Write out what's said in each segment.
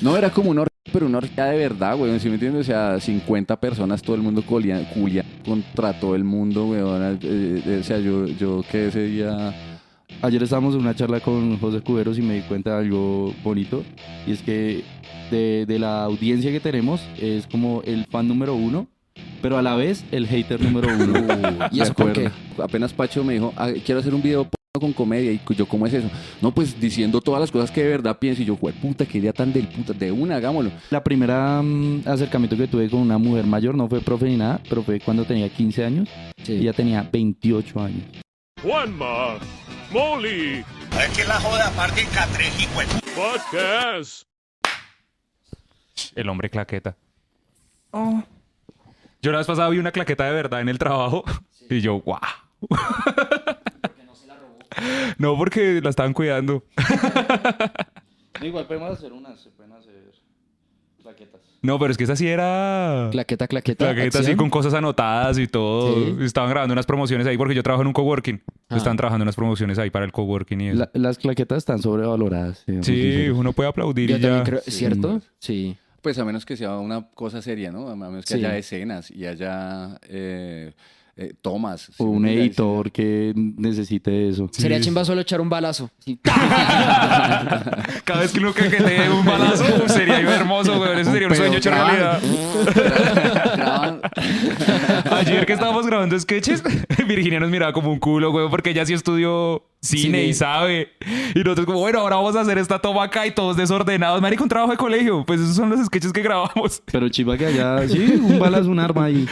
No, era como una orgía, pero una orgía de verdad, weón, ¿sí me entiendes? O sea, 50 personas, todo el mundo culia, culia contra todo el mundo, weón. Eh, eh, o sea, yo, yo que ese día... Ayer estábamos en una charla con José Cuberos y me di cuenta de algo bonito. Y es que de, de la audiencia que tenemos es como el fan número uno, pero a la vez el hater número uno. ¿Y ¿Y eso por qué? Apenas Pacho me dijo, "Ah, quiero hacer un video con comedia. Y yo, ¿cómo es eso? No, pues diciendo todas las cosas que de verdad pienso. Y yo, güey, puta, qué idea tan del puta. De una, hagámoslo. La primera mm, acercamiento que tuve con una mujer mayor no fue profe ni nada, pero fue cuando tenía 15 años. Sí. Ella tenía 28 años. Juanma, Molly, ver quién la joda, aparte de Podcast. El hombre claqueta. Oh. Yo la vez pasada vi una claqueta de verdad en el trabajo y yo, guau. no porque la estaban cuidando. igual podemos hacer unas, se pueden hacer plaquetas. No, pero es que esa sí era... Claqueta, claqueta. Claqueta así acción. con cosas anotadas y todo. Sí. Estaban grabando unas promociones ahí porque yo trabajo en un coworking. Ah. Estaban trabajando unas promociones ahí para el coworking y eso. La- las claquetas están sobrevaloradas. digamos, Sí, sinceros. uno puede aplaudir Yo y también ya. creo, ¿cierto? Sí. Pues a menos que sea una cosa seria, ¿no? A menos que Sí. haya escenas y haya eh, eh, tomas. ¿sí O un editor que necesite eso. Sí. Sería chimba solo echar un balazo. Sí. Cada vez que uno caquetee un balazo, sería hermoso, güey. Eso sería un sueño hecho realidad. Ayer que estábamos grabando sketches, Virginia nos miraba como un culo, güey, porque ella sí estudió cine y sabe. Y nosotros como, bueno, ahora vamos a hacer esta toma acá y todos desordenados. Marico, un trabajo de colegio. Pues esos son los sketches que grabamos. Pero chiva que allá, sí, un bala es un arma ahí.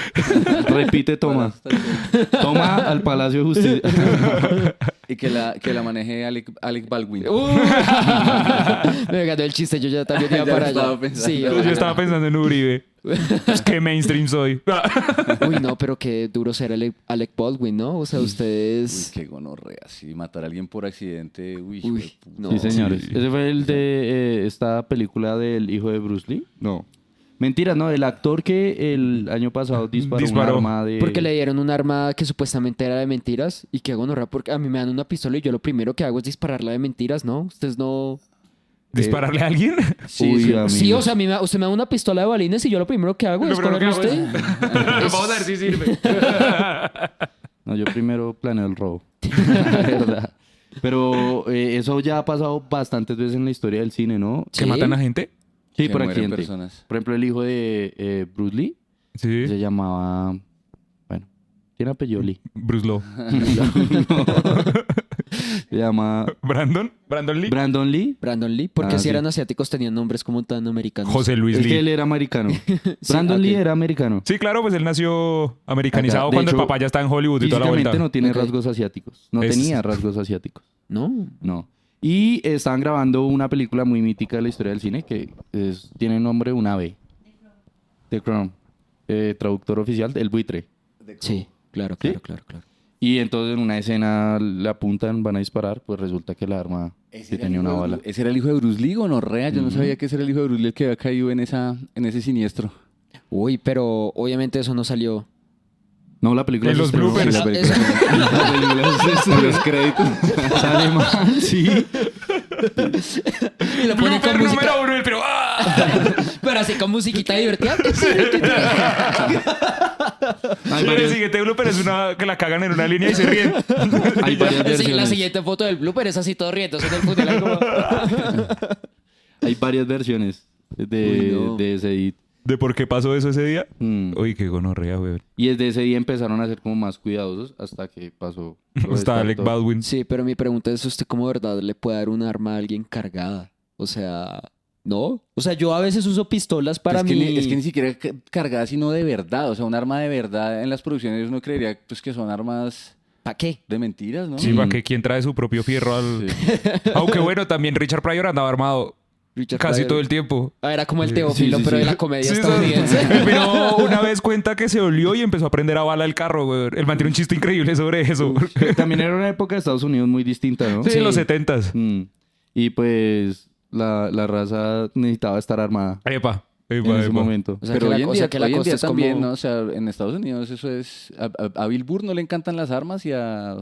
Repite, toma. Toma al Palacio de Justicia. y que la, que la maneje Alec, Alec Baldwin. Uh. Me ganó el chiste, yo ya también iba Ya para estaba allá. Sí, Yo estaba pensando en Uribe. Pues qué mainstream soy. Uy, no, pero qué duro ser Alec, Alec Baldwin, ¿no? O sea, Uy, ustedes... qué gonorrea. Si matar a alguien por accidente, uy, Uy, no. Sí, señores. Sí. Ese fue el de eh, esta película del hijo de Bruce Lee. No. Mentira, no. El actor que el año pasado disparó, Disparó. un arma de... Porque le dieron un arma que supuestamente era de mentiras y que gonorrea porque a mí me dan una pistola y yo lo primero que hago es dispararla de mentiras, ¿no? Ustedes no... ¿Dispararle a alguien? Sí, Uy, sí. Sí, o sea, a mí me, usted me da una pistola de balines y yo lo primero que hago Lo es hago usted. es- Vamos a ver si sirve. No, yo primero planeo el robo. La verdad. Pero eh, eso ya ha pasado bastantes veces en la historia del cine, ¿no? ¿Que Sí. matan a gente? Sí, por accidente. personas. Por ejemplo, el hijo de eh, Bruce Lee Sí. se llamaba... Bueno, tiene apellido Lee. Bruce Lowe. Se llama ¿Brandon? ¿Brandon Lee? Brandon Lee. Brandon Lee, porque Ah, si sí. eran asiáticos tenían nombres como tan americanos. José Luis Es que él era americano. Brandon. Lee era americano. Sí, claro, pues él nació americanizado Acá, cuando el papá ya está en Hollywood y toda la Físicamente vuelta. no tiene rasgos asiáticos. No Es- tenía rasgos asiáticos. No. No. Y estaban grabando una película muy mítica de la historia del cine que es- tiene nombre una B. The Crown. Eh, traductor oficial, El Buitre. Sí, claro, claro, claro, claro. Y entonces en una escena le apuntan, van a disparar, pues resulta que la arma el tenía una bala. Ese era el hijo de Bruce Lee, gonorrea. Yo no sabía que ese era el hijo de Bruce Lee el que había caído en, esa, en ese siniestro. Uy, pero obviamente eso no salió. No, la película En los estrenó- bloopers. La película, la película estrenó. los créditos. Sale mal, sí. Y lo ponen con Blooper música. número uno, el pero ¡ah! Pero así con musiquita divertida. Hay el varias, siguiente blooper es una que la cagan en una línea y se ríen. hay varias Sí, la versiones. siguiente foto del blooper es así todo riéndose en el funeral como... Hay varias versiones de, Uy, no. de ese edit. ¿De por qué pasó eso ese día? Mm. Uy, qué gonorrea, güey. Y desde ese día empezaron a ser como más cuidadosos hasta que pasó. esto, Alec. Baldwin. Sí, pero mi pregunta es, ¿usted cómo de verdad le puede dar un arma a alguien cargada? O sea, ¿no? O sea, yo a veces uso pistolas para es, que mí... ni, es que ni siquiera ca- cargada, sino de verdad. O sea, un arma de verdad en las producciones uno creería pues, que son armas ¿Para qué? de mentiras, ¿no? Sí, ¿para qué? ¿Quién trae su propio fierro al...? Sí. Aunque bueno, también Richard Pryor andaba armado Richard casi Pryor. todo el tiempo. Ah, era como el Teófilo, sí, pero sí. de la comedia Sí, estadounidense. Pero una vez cuenta que se olió y empezó a prender a bala el carro, güey. El man tiene un chiste increíble sobre eso. También era una época de Estados Unidos muy distinta, ¿no? Sí, Sí. en los setentas. Mm. Y pues la, la raza necesitaba estar armada Epa, en epa, ese epa. momento. O sea, Pero que la, hoy en o día, sea, que la hoy en cosa día es también, como... ¿no? O sea, en Estados Unidos eso es... A, a- a Bill Burr no le encantan las armas y a...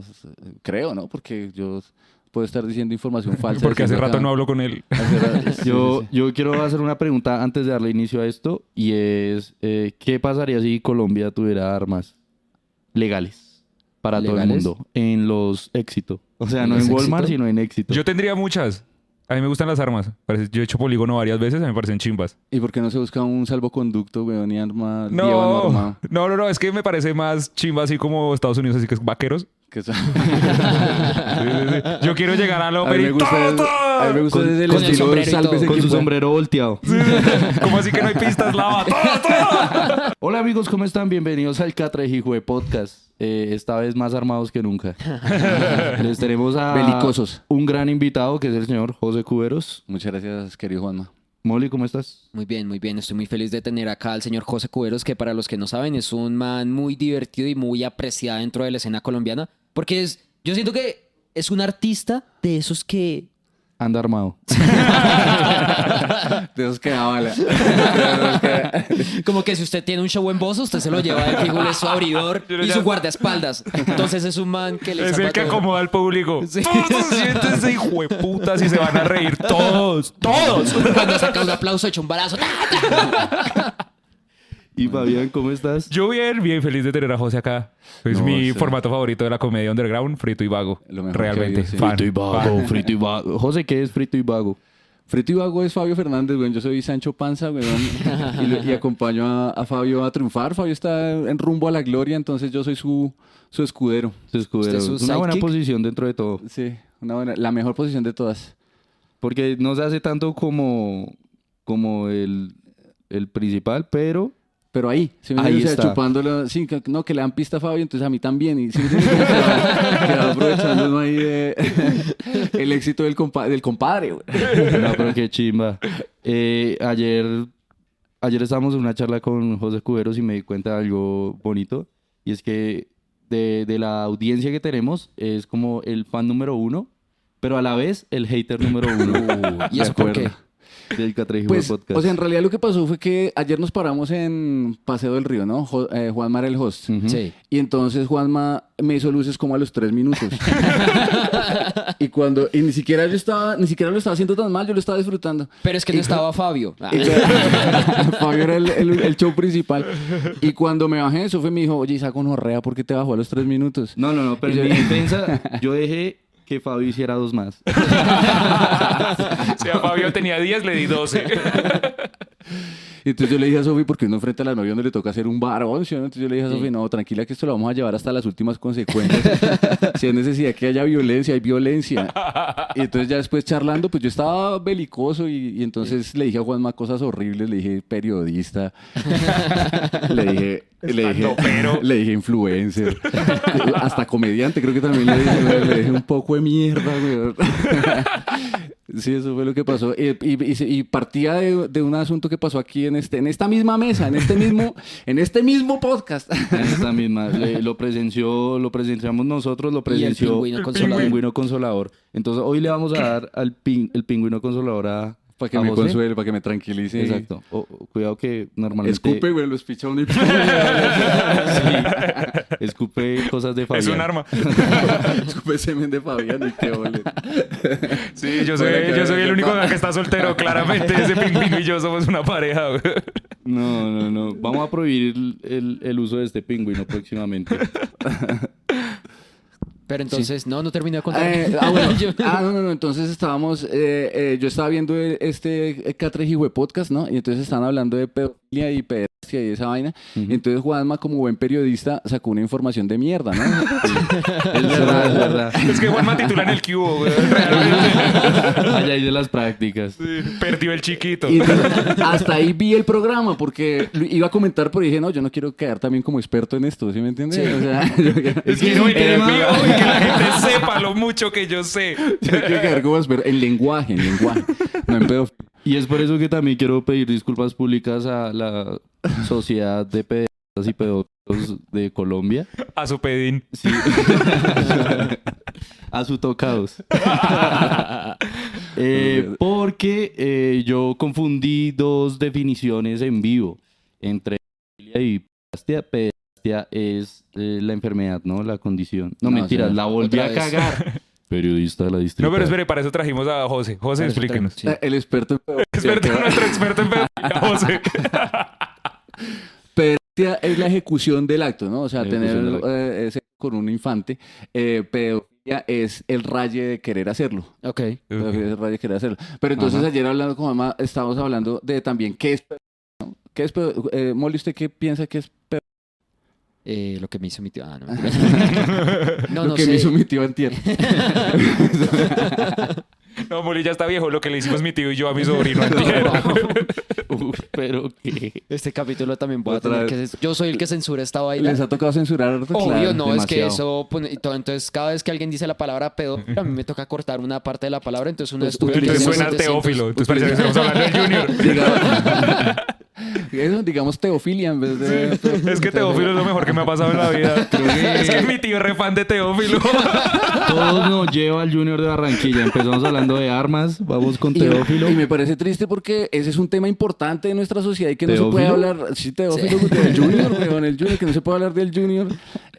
Creo, ¿no? Porque yo... puedo estar diciendo información falsa. Porque hace rato acá- no hablo con él. Yo, yo quiero hacer una pregunta antes de darle inicio a esto y es, eh, ¿qué pasaría si Colombia tuviera armas legales para todo el mundo en los éxito? O sea, ¿En no en Walmart, Éxito? sino en éxito. Yo tendría muchas. A mí me gustan las armas. Yo he hecho polígono varias veces, me parecen chimbas. ¿Y por qué no se busca un salvoconducto, weón, y arma? No, no, no, no, es que me parece más chimba así como Estados Unidos, así que es vaqueros. Que eso- Sí, sí, sí. Yo quiero llegar a la A mí ópera me y gusta, ¡todo, el- todo! a mí me gusta Con- desde el con el estilo sombrero y sálvese todo. con su sombrero volteado. ¿Cómo así que no hay pistas? Lava todo, todo. Hola amigos, ¿cómo están? Bienvenidos al Catrejijo de Podcast. Eh, esta vez más armados que nunca. Les tenemos a Belicosos. un gran invitado que es el señor José Cuberos. Muchas gracias, querido Juanma. Molly, ¿cómo estás? Muy bien, muy bien. Estoy muy feliz de tener acá al señor José Cuberos, que para los que no saben es un man muy divertido y muy apreciado dentro de la escena colombiana. Porque es, yo siento que es un artista de esos que... Anda armado. De esos que que- Como que si usted tiene un show en voz, usted se lo lleva de fijo, él es su abridor y su guardaespaldas. Entonces es un man que le Es el que todo. acomoda al público. Sí. Todos siéntense, hijo de putas, y se van a reír todos. Todos. Cuando saca un aplauso, echa un balazo. Y Fabián, ¿cómo estás? Yo bien, bien feliz de tener a José acá. Es No, mi formato favorito de la comedia underground, frito y vago. Lo mejor que Realmente. sí. Frito y vago, fan. frito y vago. José, ¿qué es frito y vago? Frito y vago es Fabio Fernández, weón. Yo soy Sancho Panza. Y, y acompaño a, a Fabio a triunfar. Fabio está en rumbo a la gloria, entonces yo soy su, su escudero. Su escudero. ¿Usted es su Una buena posición dentro de todo. Sí, una buena, la mejor posición de todas. Porque no se hace tanto como, como el, el principal, pero Pero ahí, ¿sí me Ahí entiendes? O sea, está. chupándolo, sí, que- no, que le dan pista a Fabio, entonces a mí también. Y sí, me entiendes? que va, que va aprovechando ahí de- el éxito del, compa- del compadre, güey. No, pero qué chimba. Eh, ayer, ayer estábamos en una charla con José Cuberos y me di cuenta de algo bonito. Y es que de, de la audiencia que tenemos es como el fan número uno, pero a la vez el hater número uno ¿Y eso por qué? Del Pues, Podcast. o sea, en realidad lo que pasó fue que ayer nos paramos en Paseo del Río, ¿no? Jo- eh, Juanma era el host. Ujú. Sí. Y entonces Juanma me hizo luces como a los tres minutos. y cuando, y ni siquiera yo estaba, ni siquiera lo estaba haciendo tan mal, yo lo estaba disfrutando. Pero es que no estaba Fabio. Ah. Y Fabio era el, el- el show principal. Y cuando me bajé, Sofe me dijo, oye, Isa con Jorrea, ¿por qué te bajó a los tres minutos? No, no, no, pero Y en yo- mi defensa yo dejé que Fabio hiciera dos más. Si a Fabio tenía 10, le di 12. Entonces yo le dije a Sofi, porque uno frente a la novia donde le toca hacer un varón, ¿sí no? Entonces yo le dije a Sofi, no, tranquila que esto lo vamos a llevar hasta las últimas consecuencias. si es necesidad que haya violencia, hay violencia. Y entonces ya después charlando, pues yo estaba belicoso y, y entonces le dije a Juanma cosas horribles, le dije periodista, le dije... Le dije, le dije influencer, hasta comediante creo que también le dije, le dije un poco de mierda, güey. Sí, eso fue lo que pasó. Y, y- y se- y partía de, de un asunto que pasó aquí en este, en esta misma mesa, en este mismo, en este mismo podcast. En esta misma. Le- lo presenció, lo presenciamos nosotros, lo Y el presenció pingüino el pingüino consolador. Entonces hoy le vamos a dar al pin- el pingüino consolador a, Para que me José. consuele, para que me tranquilice. Exacto. O- o- cuidado que normalmente Escupe, güey, los pichones. escupe cosas de Fabián. Es un arma. Escupe semen de Fabián y qué ole. Sí, yo soy, Bueno, yo soy el único que está soltero. Claramente ese pingüino y yo somos una pareja. güey. No, no, no. Vamos a prohibir el, el- el uso de este pingüino próximamente. Pero entonces, no, no terminé de contar. Eh, ah, bueno. Yo- Ah, no, no, no. Entonces estábamos, eh, eh, yo estaba viendo este Catrejihue podcast, ¿no? Y entonces estaban hablando de pedofilia y pederastia y esa vaina. Y entonces Juanma, como buen periodista, sacó una información de mierda, ¿no? Es verdad, es verdad. Es que Juanma titula en el cubo. güey. Realmente. Allá hay de las prácticas. Sí, Perdió el chiquito. Y entonces, hasta ahí vi el programa porque iba a comentar, pero dije, no, yo no quiero quedar también como experto en esto, ¿sí me entiendes? O sea, Es que no, y que, y que la gente sepa lo mucho que yo sé. yo quiero quedar como experto en lenguaje, en lenguaje, no en pedofilia. Y es por eso que también quiero pedir disculpas públicas a la Sociedad de Pederastas y Pedófilos de Colombia. A su pedín. Sí. a su tocados. Eh, porque eh, yo confundí dos definiciones en vivo entre y. Pederastia es eh, la enfermedad, ¿no? La condición. No, No, mentira, sí. la volví a vez. cagar. Periodista de la No, distrital. pero espere, para eso trajimos a José. José, Para explíquenos. Sí. El experto en pedofilia. Experto, nuestro experto en pedofilia, José. Pedofilia es la ejecución del acto, ¿no? O sea, tener eh, ese con un infante. Eh, pedofilia es el raye de querer hacerlo. Ok. Pedofilia es el raye de querer hacerlo. Pero entonces Ajá. ayer hablando con mamá, estábamos hablando de también qué es pedofilia, ¿no? ¿Qué es pedo- eh, Molly, ¿usted qué piensa que es pedofilia? Eh, lo que me hizo mi tío. Ah, no. no, Lo no que sé. me hizo mi tío antier. No, Moli ya está viejo, lo que le hicimos mi tío y yo a mi sobrino antier. Uy, pero qué. Este capítulo también voy a tener vez. que... Yo soy el que censura esta vaina. Les ha tocado censurar Obvio, claro. no, es que eso pone- y todo, entonces cada vez que alguien dice la palabra pedófilo, a mí me toca cortar una parte de la palabra, entonces uno Pues, estudia Entonces suena 700. teófilo. Entonces parece que estamos hablando del Junior. Eso, digamos teofilia en vez de... Es que Teófilo es lo mejor que me ha pasado en la vida. Es que mi tío es re fan de Teófilo. Todos nos lleva al Junior de Barranquilla. Empezamos hablando de armas, vamos con Teófilo. y me parece triste porque ese es un tema importante de nuestra sociedad y que no se puede hablar. Sí, Teófilo, del Junior, weón, el Junior, que no se puede hablar del Junior,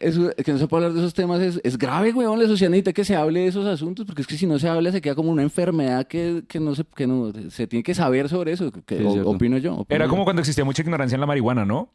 eso- que no se puede hablar de esos temas es, es grave, weón. La sociedad necesita que se hable de esos asuntos porque es que si no se habla se queda como una enfermedad que, que no, se, que no se tiene que saber sobre eso. Que, Sí, o- cierto. opino yo. opino Era yo. como cuando existía mucha ignorancia en la marihuana, ¿no?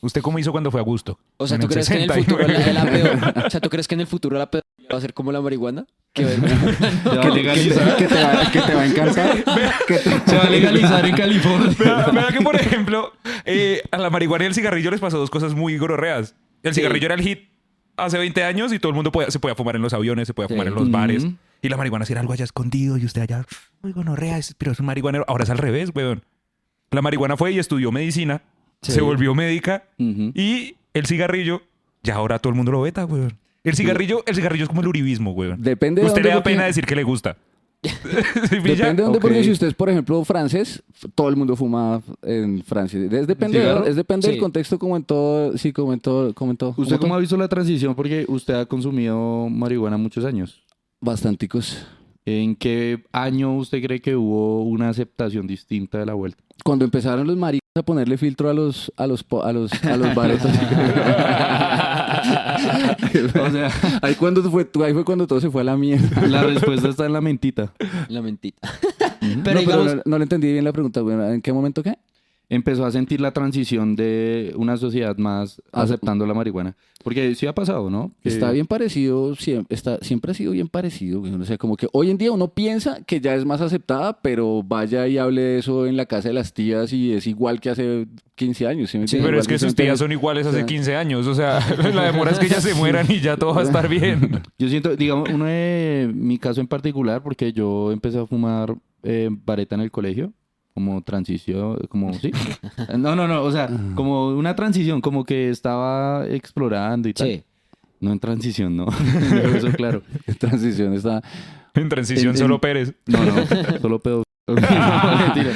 ¿Usted cómo hizo cuando fue a gusto? O sea, ¿tú crees que en el 69. futuro la, la pedo- o sea, ¿tú crees que en el futuro la va a ser como la marihuana? Que Se va a legalizar. que, te va, que te va a te- Se va a legalizar en California. Vea, vea que, por ejemplo, eh, a la marihuana y el cigarrillo les pasó dos cosas muy gororreas. El cigarrillo era el hit hace 20 años y todo el mundo podía- se podía fumar en los aviones, se podía Sí. fumar en los bares. Y la marihuana sí era algo allá escondido y usted allá, muy gonorrea, pero es un marihuanero. Ahora es al revés, weón. La marihuana fue y estudió medicina, Sí. se volvió médica y el cigarrillo, ya ahora todo el mundo lo veta, weón. El cigarrillo, el cigarrillo es como el uribismo, weón. Depende de Usted dónde, le da pena decir que le gusta. Depende de dónde, Ok. porque si usted es, por ejemplo, francés, todo el mundo fuma en Francia. Es depende, ¿Cigarro? es depende del Sí. contexto, como en todo, sí, como en todo, como en todo. ¿Usted como cómo todo. ha visto la transición? Porque usted ha consumido marihuana muchos años. Bastanticos. ¿En qué año usted cree que hubo una aceptación distinta de la vuelta? Cuando empezaron los maricos a ponerle filtro a los, a los, a los, a los baretos. O sea, ahí, cuando fue, ahí fue cuando todo se fue a la mierda. la respuesta está en la mentita. La mentita. Pero, Pero digamos, no, no le entendí bien la pregunta. ¿En qué momento qué? Empezó a sentir la transición de una sociedad más aceptando la marihuana. Porque sí ha pasado, ¿no? Que- Está bien parecido, siempre, está, siempre ha sido bien parecido. güey. O sea, como que hoy en día uno piensa que ya es más aceptada, pero vaya y hable de eso en la casa de las tías y es igual que hace 15 años. ¿sí Sí? Pero es que sus tías son iguales hace sea- 15 años. O sea, la demora es que ellas se mueran y ya todo va a estar bien. Yo siento, digamos, uno de mi caso en particular, porque yo empecé a fumar eh, vareta en el colegio, como transición, como, sí. No, no, no, o sea, como una transición, como que estaba explorando y tal. sí. No en transición, no. Eso claro. transición está... En transición, En- solo en- Pérez. No, no, solo pedo. No, mentira.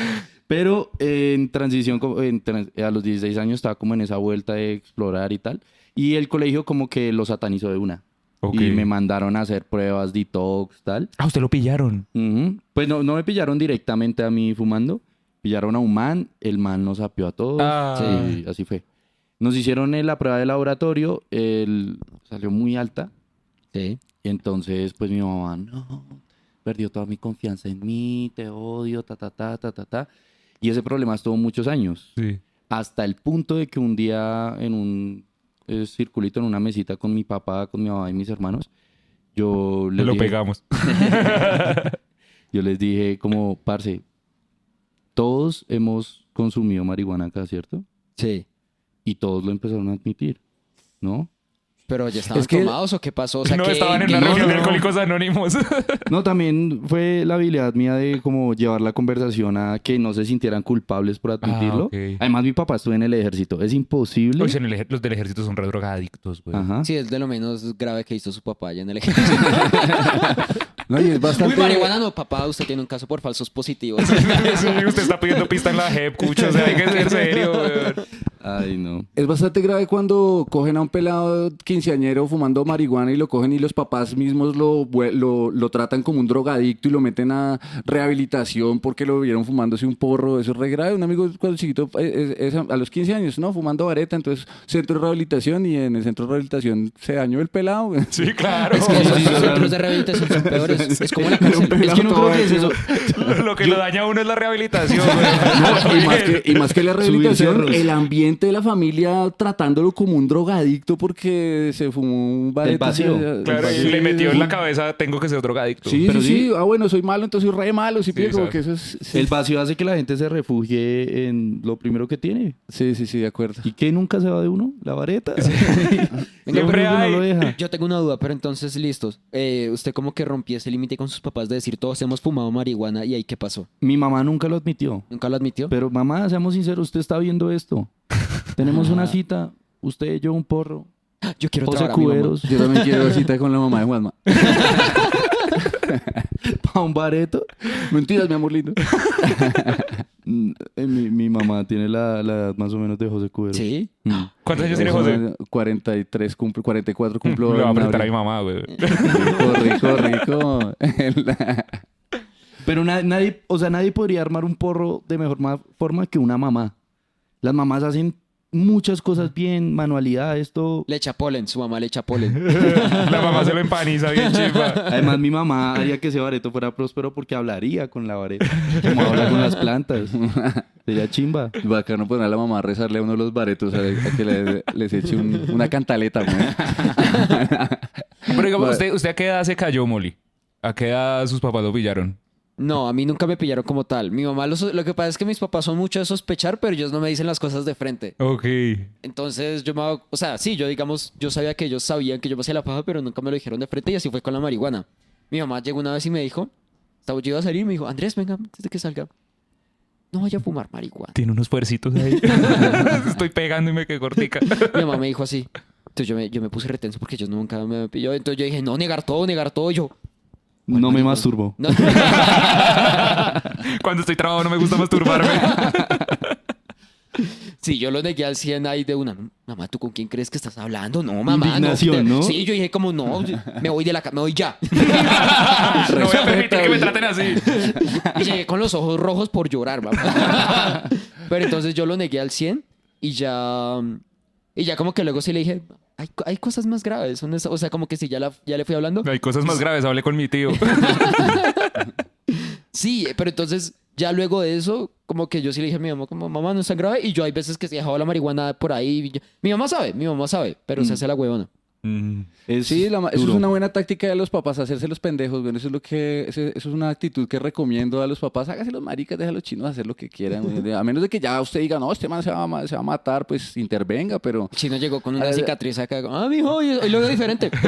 Pero eh, en transición, como en tran- a los 16 años estaba como en esa vuelta de explorar y tal. Y el colegio como que lo satanizó de una. Ok. Y me mandaron a hacer pruebas, detox, tal. Ah, usted lo pillaron. Pues no, no me pillaron directamente a mí fumando. Pillaron a un man, el man nos apió a todos. Ah. y así fue. Nos hicieron la prueba de laboratorio, él salió muy alta. Sí. Y entonces, pues mi mamá, no, perdió toda mi confianza en mí, te odio, ta, ta, ta, ta, ta, ta. Y ese problema estuvo muchos años. Sí. Hasta el punto de que un día en un eh, circulito, en una mesita con mi papá, con mi mamá y mis hermanos, yo Le les lo dije, pegamos. yo les dije como, parce, todos hemos consumido marihuana acá, ¿cierto? Sí. Y todos lo empezaron a admitir, ¿no? Pero ya estaban Es que- tomados o qué pasó? O sea, no, ¿qué- estaban en no, reunión de. Alcohólicos Anónimos. No, también fue la habilidad mía de como llevar la conversación a que no se sintieran culpables por admitirlo. ok. Además, mi papá estuvo en el ejército. Es imposible. Oye, en el ej- los del ejército son re drogadictos, güey. Ajá. Sí, es de lo menos grave que hizo su papá allá en el ejército. No, y es Uy, bastante... marihuana no, papá, usted tiene un caso por falsos positivos. Sí, usted está pidiendo pista en la JEP, cucho. O sea, hay que ser serio, güey. Ay, no. Es bastante grave cuando cogen a un pelado quinceañero fumando marihuana y lo cogen y los papás mismos lo, lo, lo tratan como un drogadicto y lo meten a rehabilitación porque lo vieron fumándose un porro. Eso es re grave. Un amigo cuando chiquito, eh, es- es a los 15 años, ¿no? Fumando vareta. Entonces, centro de rehabilitación y en el centro de rehabilitación se dañó el pelado. Sí, claro. Es que sí, centros de rehabilitación son peores. Es como la cárcel. Es que no creo que es eso. Lo que lo daña a uno es la rehabilitación. No, güey. y, más que, y más que la rehabilitación, el ambiente de la familia tratándolo como un drogadicto porque se fumó un vareta. vacío. Claro, y le metió en la cabeza, tengo que ser drogadicto. Sí, Pero sí, sí. sí. Ah, bueno, soy malo, entonces soy re malo. Sí, exacto. que eso es... Sí, El vacío hace que la gente se refugie en lo primero que tiene. sí, sí, sí, de acuerdo. ¿Y qué nunca se va de uno? La vareta. Venga, Siempre pero hay. lo deja. Yo tengo una duda, pero entonces listos. Eh, usted como que rompió ese límite con sus papás de decir todos hemos fumado marihuana y ahí qué pasó. Mi mamá nunca lo admitió. ¿Nunca lo admitió? Pero mamá, seamos sinceros, usted está viendo esto. Tenemos una cita, usted y yo un porro. Yo quiero José. Cuberos Yo también quiero cita con la mamá de Juanma. para un bareto. Mentiras, mi amor lindo. Mi, mi mamá tiene la, la edad más o menos de José Cuberos. Sí. Mm. ¿Cuántos años tiene José? 43, cumple, 44 cumplo. Le va a en presentar a mi mamá, güey. Rico, rico, rico. La- Pero na- nadie, o sea, nadie podría armar un porro de mejor ma- forma que una mamá. Las mamás hacen muchas cosas bien, manualidades, todo. Le echa polen, su mamá le echa polen. La mamá se lo empaniza bien chimba. Además, mi mamá haría que ese bareto fuera próspero porque hablaría con la vareta. Como habla con las plantas. Sería chimba. Bacano poner a la mamá a rezarle a uno de los baretos a, a que le- les eche un- una cantaleta, güey. Pero digamos, Bueno. ¿usted, ¿usted a qué edad se cayó, Molly? ¿A qué edad sus papás lo pillaron? No, a mí nunca me pillaron como tal. Mi mamá, lo, lo que pasa es que mis papás son mucho de sospechar, pero ellos no me dicen las cosas de frente. Ok. Entonces yo me hago- o sea, sí, yo digamos, yo sabía que ellos sabían que yo me hacía la paja, pero nunca me lo dijeron de frente y así fue con la marihuana. Mi mamá llegó una vez y me dijo, estaba yo iba a salir y me dijo, Andrés, venga, antes de que salga, no vaya a fumar marihuana. Tiene unos puercitos ahí. Estoy pegando y me quedé cortica. Mi mamá me dijo así. Entonces yo me, yo me puse retenso porque ellos nunca me pilló. Entonces yo dije, no, negar todo, negar todo. Yo, No me masturbo. no. Cuando estoy trabado no me gusta masturbarme. Sí, yo lo negué al 100 ahí de una. Mamá, ¿tú con quién crees que estás hablando? No, mamá. Indignación, no. ¿no? Sí, yo dije como, no, me voy de la casa, me voy ya. no voy a permitir que me traten así. Y llegué con los ojos rojos por llorar, mamá. Pero entonces yo lo negué al 100 y ya... Y ya como que luego sí le dije, hay, hay cosas más graves. son esas- O sea, como que sí, ya, la- ya le fui hablando. Hay cosas más graves, hablé con mi tío. Sí, pero entonces ya luego de eso, como que yo sí le dije a mi mamá, como mamá no es tan grave. Y yo hay veces que he dejado la marihuana por ahí. yo- Mi mamá sabe, mi mamá sabe, pero se hace la huevona. Mm. Es Sí, la eso es una buena táctica de los papás, hacerse los pendejos. Bueno, eso es lo que, eso es una actitud que recomiendo a los papás. Hágase los maricas, deja a los chinos hacer lo que quieran. güey. A menos de que ya usted diga, no, este man se va, a ma- se va a matar, pues intervenga, pero Si no llegó con una Ah, cicatriz acá, ah, mijo, hoy, hoy lo veo diferente.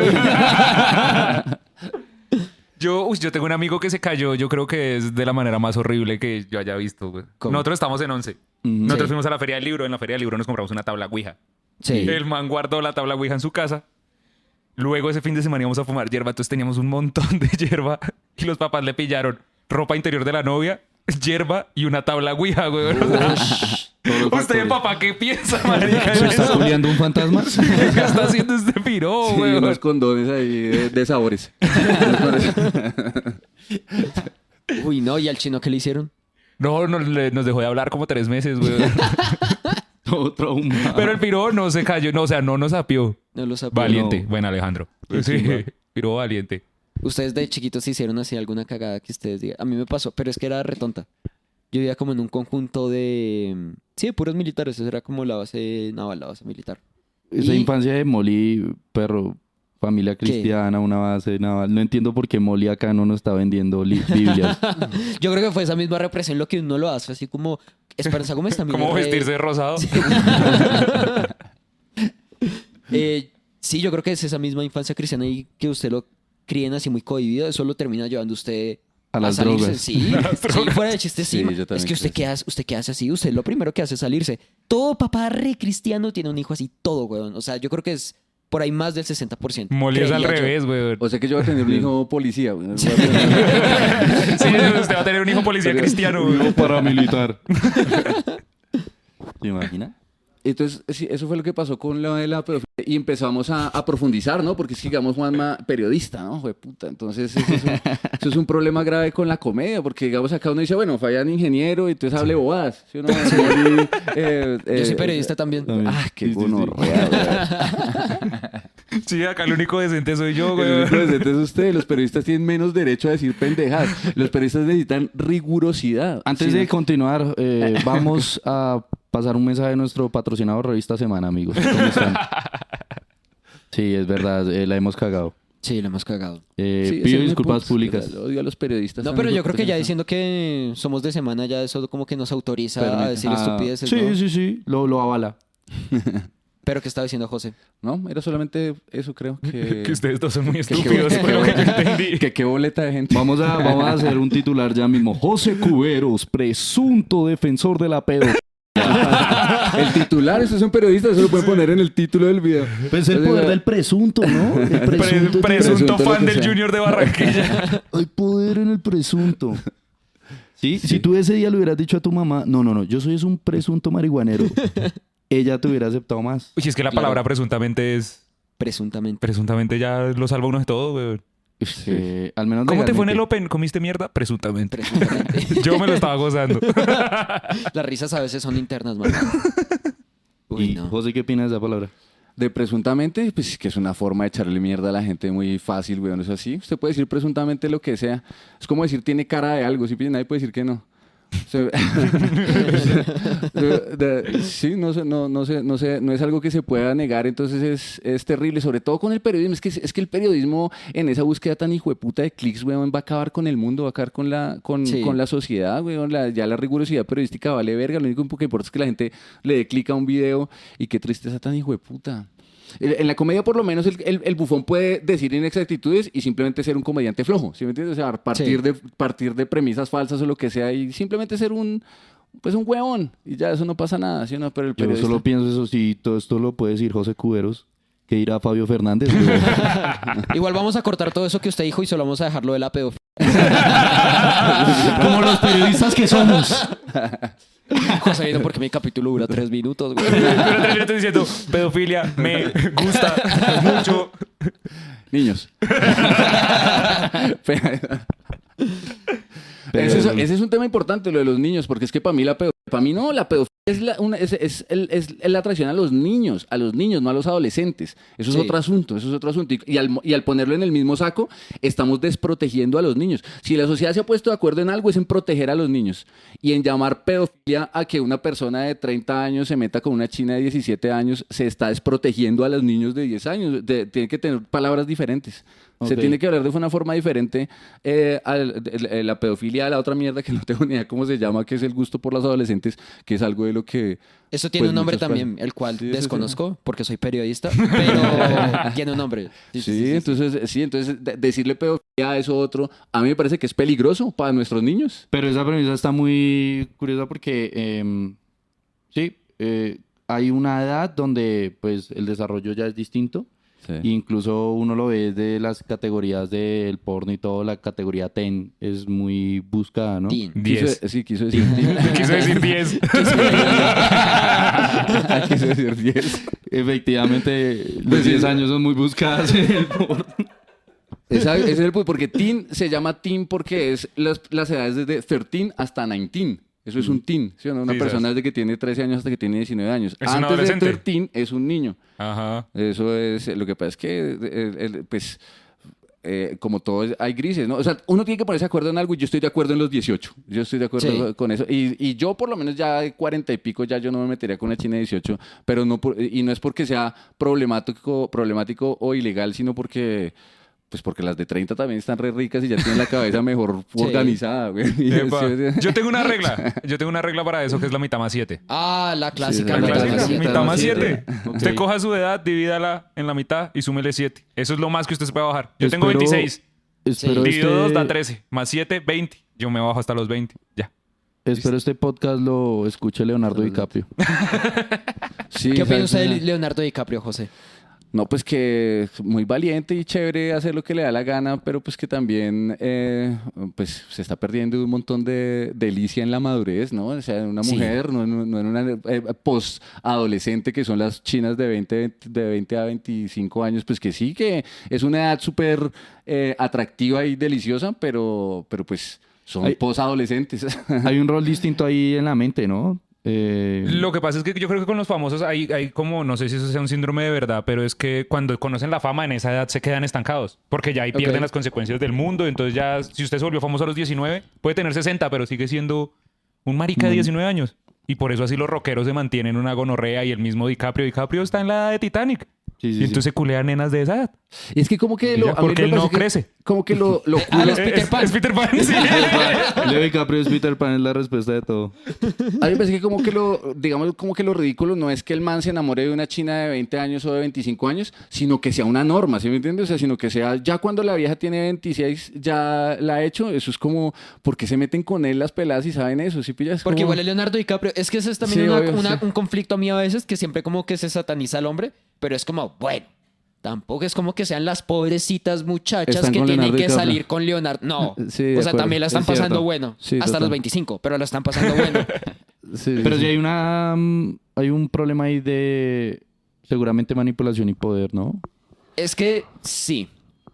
Yo, uy, yo tengo un amigo que se cayó, yo creo que es de la manera más horrible que yo haya visto. Nosotros estamos en 11. Nosotros fuimos a la feria del libro. En la feria del libro nos compramos una tabla Ouija. Sí. El man guardó la tabla Ouija en su casa. Luego ese fin de semana íbamos a fumar hierba, entonces teníamos un montón de hierba y los papás le pillaron ropa interior de la novia, hierba y una tabla Ouija, güey. ¿Usted, papá, qué piensa, marica? ¿Se está culiando un fantasma? ¿Qué está haciendo este piro, sí, güey? unos condones ahí de, de sabores. Uy, no, ¿y al chino qué le hicieron? No, no, le- nos dejó de hablar como tres meses, güey. Todo traumado. Pero el piro no se cayó, no, o sea, no nos apió. No lo sabía. Valiente, no. buen Alejandro. Sí, piro valiente. Ustedes de chiquitos se hicieron así alguna cagada que ustedes digan. A mí me pasó, pero es que era retonta. Yo vivía como en un conjunto de... Sí, de puros militares. Eso era como la base naval, la base militar. Esa Y- infancia de Molly, perro, familia cristiana, una base naval. No entiendo por qué Molly acá no nos está vendiendo li- Biblias. Yo creo que fue esa misma represión lo que uno lo hace. Así como... Esperanza Gómez también. ¿Cómo vestirse de rosado? Eh, sí, yo creo que es esa misma infancia cristiana y que usted lo críen así muy cohibido. Eso lo termina llevando usted... A las salirse. drogas. Sí, sí, fuera de chiste, sí. Es que usted qué, hace, usted qué hace así, usted lo primero que hace es salirse. Todo papá re cristiano tiene un hijo así, todo, weón. O sea, yo creo que es por ahí más del 60%. Molly es al revés, güey. O sea que yo voy a tener un hijo policía. güey. Sí, usted va a tener un hijo policía cristiano, güey. paramilitar. ¿Se imagina? Entonces, sí, eso fue lo que pasó con lo de la pedofilia. Y empezamos a, a profundizar, ¿no? Porque es que, digamos, Juanma, periodista, ¿no? Fue puta. Entonces, eso es, un, eso es un problema grave con la comedia. Porque, digamos, acá uno dice, bueno, fallan ingeniero y entonces hable bobadas. ¿sí o no? Mori, eh, Yo eh, soy periodista también. Ah, qué Sí, sí, acá el único decente soy yo, El güey. único decente es usted. Los periodistas tienen menos derecho a decir pendejadas. Los periodistas necesitan rigurosidad. Antes Sí, de ¿no? continuar, eh, vamos a pasar un mensaje de nuestro patrocinador Revista Semana, amigos. ¿Cómo están? Sí, es verdad, eh, la hemos cagado. Sí, lo hemos cagado. Eh, Sí, pido disculpas punto. públicas. Odio a los periodistas. No, pero yo creo que ya diciendo que somos de semana, ya eso como que nos autoriza a decir Ah, estupideces, Sí, ¿no? sí, sí, lo, lo avala. Pero ¿qué estaba diciendo José? No, era solamente eso, creo que. Que ustedes dos son muy estúpidos, que- fue lo que yo entendí. que qué boleta de gente. Vamos a, vamos a hacer un titular ya mismo. José Cuberos, presunto defensor de la pedo. El titular, eso es un periodista, eso lo pueden poner en el título del video. Pues el poder del presunto, ¿no? El Pre- presunto. fan del sea. Junior de Barranquilla. Hay poder en el presunto. ¿Sí? Si tú ese día le hubieras dicho a tu mamá, no, no, no, yo soy es un presunto marihuanero, ella te hubiera aceptado más. Uy, es que la Claro. palabra presuntamente es... Presuntamente. Presuntamente ya lo salva uno de todo, Eh, al menos ¿Cómo te fue en el. Open? ¿Comiste mierda? Presuntamente. Presuntamente. Yo me lo estaba gozando. Las risas a veces son internas, man. Uy, ¿Y no. José qué opinas de esa palabra? De presuntamente, pues que es una forma de echarle mierda a la gente muy fácil, weón. Es así. Usted puede decir presuntamente lo que sea. Es como decir tiene cara de algo. Si nadie puede decir que no. Sí, no, sé, no, no, sé, no, sé, no es algo que se pueda negar, entonces es, es terrible, sobre todo con el periodismo. Es que, es que el periodismo en esa búsqueda tan hijueputa de clics, weón, va a acabar con el mundo, va a acabar con la, con, Sí. con la sociedad, weón. La- ya la rigurosidad periodística vale verga. Lo único que importa es que la gente le dé clic a un video y qué tristeza tan hijueputa. En la comedia, por lo menos, el, el- el bufón puede decir inexactitudes y simplemente ser un comediante flojo. ¿Sí me entiendes? O sea, partir, Sí. de, partir de premisas falsas o lo que sea y simplemente ser un, pues un huevón. Y ya, eso no pasa nada, ¿sí o no? Pero el Yo periodista... solo pienso eso, si todo esto lo puede decir José Cuberos, que dirá Fabio Fernández. Igual vamos a cortar todo eso que usted dijo y solo vamos a dejarlo de la pedofilia. Como los periodistas que somos. José vino porque mi capítulo dura tres minutos, güey. Pero te estoy diciendo, pedofilia, me gusta mucho. Niños. ese, es, ese es un tema importante, lo de los niños, porque es que para mí la pedofilia, para mí no, la pedofilia es la, una- es, es es la atracción a los niños, a los niños, no a los adolescentes. Eso es Sí. otro asunto, eso es otro asunto. Y, y al, y al ponerlo en el mismo saco, estamos desprotegiendo a los niños. Si la sociedad se ha puesto de acuerdo en algo, es en proteger a los niños y en llamar pedofilia a que una persona de 30 años se meta con una china de 17 años, se está desprotegiendo a los niños de 10 años. De- tiene que tener palabras diferentes. Se tiene que hablar de una forma diferente eh, de- la pedofilia a la otra mierda que no tengo ni idea cómo se llama, que es el gusto por los adolescentes, que es algo de lo que... Eso tiene Pues un nombre también, el cual Sí, sí, sí. desconozco porque soy periodista, pero tiene un nombre. Sí, entonces, sí, entonces de- decirle pedofilia a eso otro, a mí me parece que es peligroso para nuestros niños. Pero esa premisa está muy curiosa porque, em, sí, eh, hay una edad donde pues el desarrollo ya es distinto. E incluso uno lo ve de las categorías del porno y todo, la categoría TEN es muy buscada, ¿no? Teen. Quiso- 10. sí, quiso decir Quiso decir 10. quiso decir 10. Efectivamente, los Pues sí. 10 años son muy buscadas en el porno. Esa- ese es el punto, porque teen se llama teen porque es las, las edades desde 13 hasta 19. Eso es un teen, ¿sí o no? Una Sí, persona sabes. desde que tiene 13 años hasta que tiene 19 años. Es un Antes adolescente. de 13 es un niño. Ajá. Eso es, lo que pasa es que, eh, el- pues, eh, como todo, hay grises, ¿no? O sea, uno tiene que ponerse de acuerdo en algo y yo estoy de acuerdo en los 18. Yo estoy de acuerdo Sí. con eso. Y, y yo, por lo menos, ya de 40 y pico, ya yo no me metería con una china de 18, pero no por- y no es porque sea problemático, problemático o ilegal, sino porque... Pues porque las de 30 también están re ricas y ya tienen la cabeza mejor Sí. organizada, güey. Sí, sí. Yo tengo una regla. Yo tengo una regla para eso que es la mitad más 7. Ah, la clásica. esa La clásica, más siete. mitad más siete. 7. Ok. Usted coja su edad, divídala en la mitad y súmele 7. Eso es lo más que usted se puede bajar. Yo tengo Espero- 26. Espero, Dividido 2 da este, 13. Más 7, 20. Yo me bajo hasta los 20. Ya. espero este podcast lo escuche Leonardo DiCaprio. Sí, ¿Qué opina usted de Leonardo DiCaprio, José? No, pues que muy valiente y chévere hacer lo que le da la gana, pero pues que también eh, pues se está perdiendo un montón de delicia en la madurez, ¿no? O sea, en una Sí. mujer, no, en- no en una eh, post-adolescente que son las chinas de 20, de 20 a 25 años, pues que sí, que es una edad súper eh, atractiva y deliciosa, pero, pero pues son Ay. post-adolescentes. Hay un rol distinto ahí en la mente, ¿no? Eh, Lo que pasa es que yo creo que con los famosos hay, hay como, no sé si eso sea un síndrome de verdad, pero es que cuando conocen la fama en esa edad se quedan estancados, porque ya ahí pierden las consecuencias del mundo, entonces ya si usted se volvió famoso a los 19, puede tener 60, pero sigue siendo un marica de 19 años. Y por eso así los rockeros se mantienen una gonorrea y el mismo DiCaprio, DiCaprio está en la edad de Titanic. Sí, sí, y entonces se culean nenas de esa edad. es que como que lo, porque él no que- crece. Como que lo, lo Ah, es Peter Pan. Es Peter Pan, sí. Leo DiCaprio es Peter Pan, es la respuesta de todo. A mí me parece que como que lo, digamos, como que lo ridículo no es que el man se enamore de una china de 20 años o de 25 años, sino que sea una norma, ¿sí me entiendes? O sea, sino que sea, ya cuando la vieja tiene 26, ya la ha hecho, eso es como, ¿por qué se meten con él las peladas y saben eso? ¿Sí pillas? Porque Como- igual es Leonardo DiCaprio. Es que ese es también Sí, una- obvio, una- sí. un conflicto a mí a veces que siempre como que se sataniza al hombre, pero es como, bueno, tampoco es como que sean las pobrecitas muchachas Están que tienen Leonardo que salir con Leonardo. No, Sí, de o sea, también la están es cierto. pasando bueno. Sí, hasta total. los 25, pero la están pasando bueno. Sí, sí, Pero sí. sí hay una mm, hay un problema ahí de seguramente manipulación y poder, ¿no? es que sí.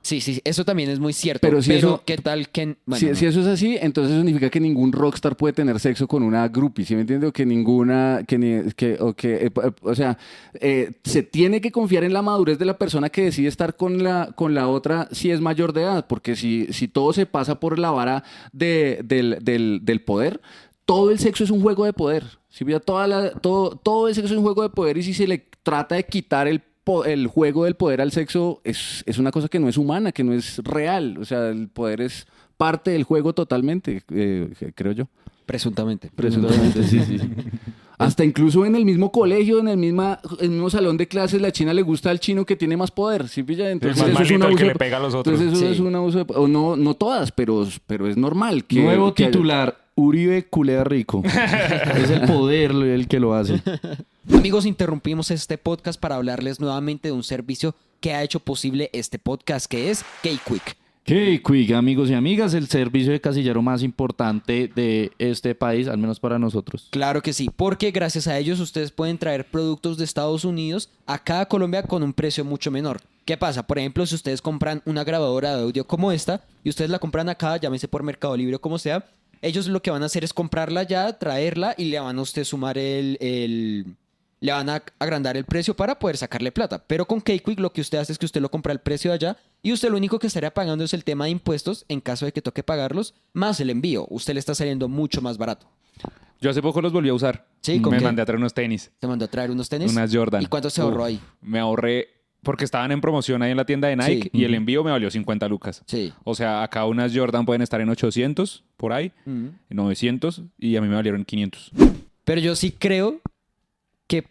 Sí, sí, eso también es muy cierto. Pero Pero, si eso- ¿qué tal que...? Bueno, si, no. si eso es así, entonces significa que ningún rockstar puede tener sexo con una groupie, ¿sí me entiende? O que ninguna, que, ni- que, o, que, eh, eh, o sea, eh, se tiene que confiar en la madurez de la persona que decide estar con la, con la otra si es mayor de edad, porque si, si todo se pasa por la vara de- del, del, del poder, todo el sexo es un juego de poder. Si mira, toda la- todo, todo el sexo es un juego de poder y si se le trata de quitar el, el juego del poder al sexo, es, es una cosa que no es humana, que no es real. O sea, el poder es parte del juego totalmente, eh, creo yo. Presuntamente. Presuntamente, sí, sí. Hasta incluso en el mismo colegio, en el, misma, en el mismo salón de clases, la china le gusta al chino que tiene más poder. ¿sí pilla? Entonces, más eso es un el que abuso le de- pega a los otros. Entonces, eso Sí. es un abuso de- o no, no todas, pero, pero es normal. Que, Nuevo que haya- titular, Uribe culea rico. es el poder el que lo hace. Amigos, interrumpimos este podcast para hablarles nuevamente de un servicio que ha hecho posible este podcast, que es K-Quick. K-Quick, amigos y amigas, el servicio de casillero más importante de este país, al menos para nosotros. Claro que sí, porque gracias a ellos ustedes pueden traer productos de Estados Unidos acá a Colombia con un precio mucho menor. ¿Qué pasa? Por ejemplo, si ustedes compran una grabadora de audio como esta y ustedes la compran acá, llámese por Mercado Libre o como sea, ellos lo que van a hacer es comprarla ya, traerla y le van a usted sumar el... el- le van a agrandar el precio para poder sacarle plata. Pero con K-Quick lo que usted hace es que usted lo compra al precio de allá y usted lo único que estaría pagando es el tema de impuestos en caso de que toque pagarlos, más el envío. Usted le está saliendo mucho más barato. Yo hace poco los volví a usar. Sí, ¿con Me qué? mandé a traer unos tenis. Se mandó a traer unos tenis. Unas Jordan. ¿Y cuánto se ahorró Uf, ahí? Me ahorré porque estaban en promoción ahí en la tienda de Nike Sí. y el envío me valió 50 lucas. Sí. O sea, acá unas Jordan pueden estar en 800 por ahí, Mm. 900 y a mí me valieron 500. Pero yo sí creo que.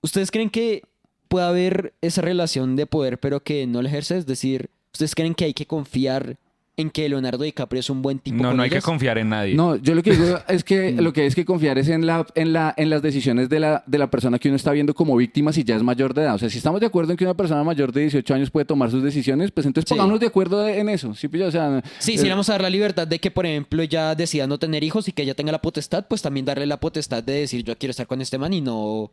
¿Ustedes creen que puede haber esa relación de poder, pero que no la ejerce? Es decir, ¿ustedes creen que hay que confiar en que Leonardo DiCaprio es un buen tipo? No, con no hay que confiar en nadie. No, yo lo que digo es que lo que hay es que confiar es en la, en la, en las decisiones de la, de la persona que uno está viendo como víctima si ya es mayor de edad. O sea, si estamos de acuerdo en que una persona mayor de 18 años puede tomar sus decisiones, pues entonces Sí. pongámonos de acuerdo de- en eso. Sí, pilla? o sea, Sí, eh, si le vamos a dar la libertad de que, por ejemplo, ella decida no tener hijos y que ella tenga la potestad, pues también darle la potestad de decir yo quiero estar con este man y no.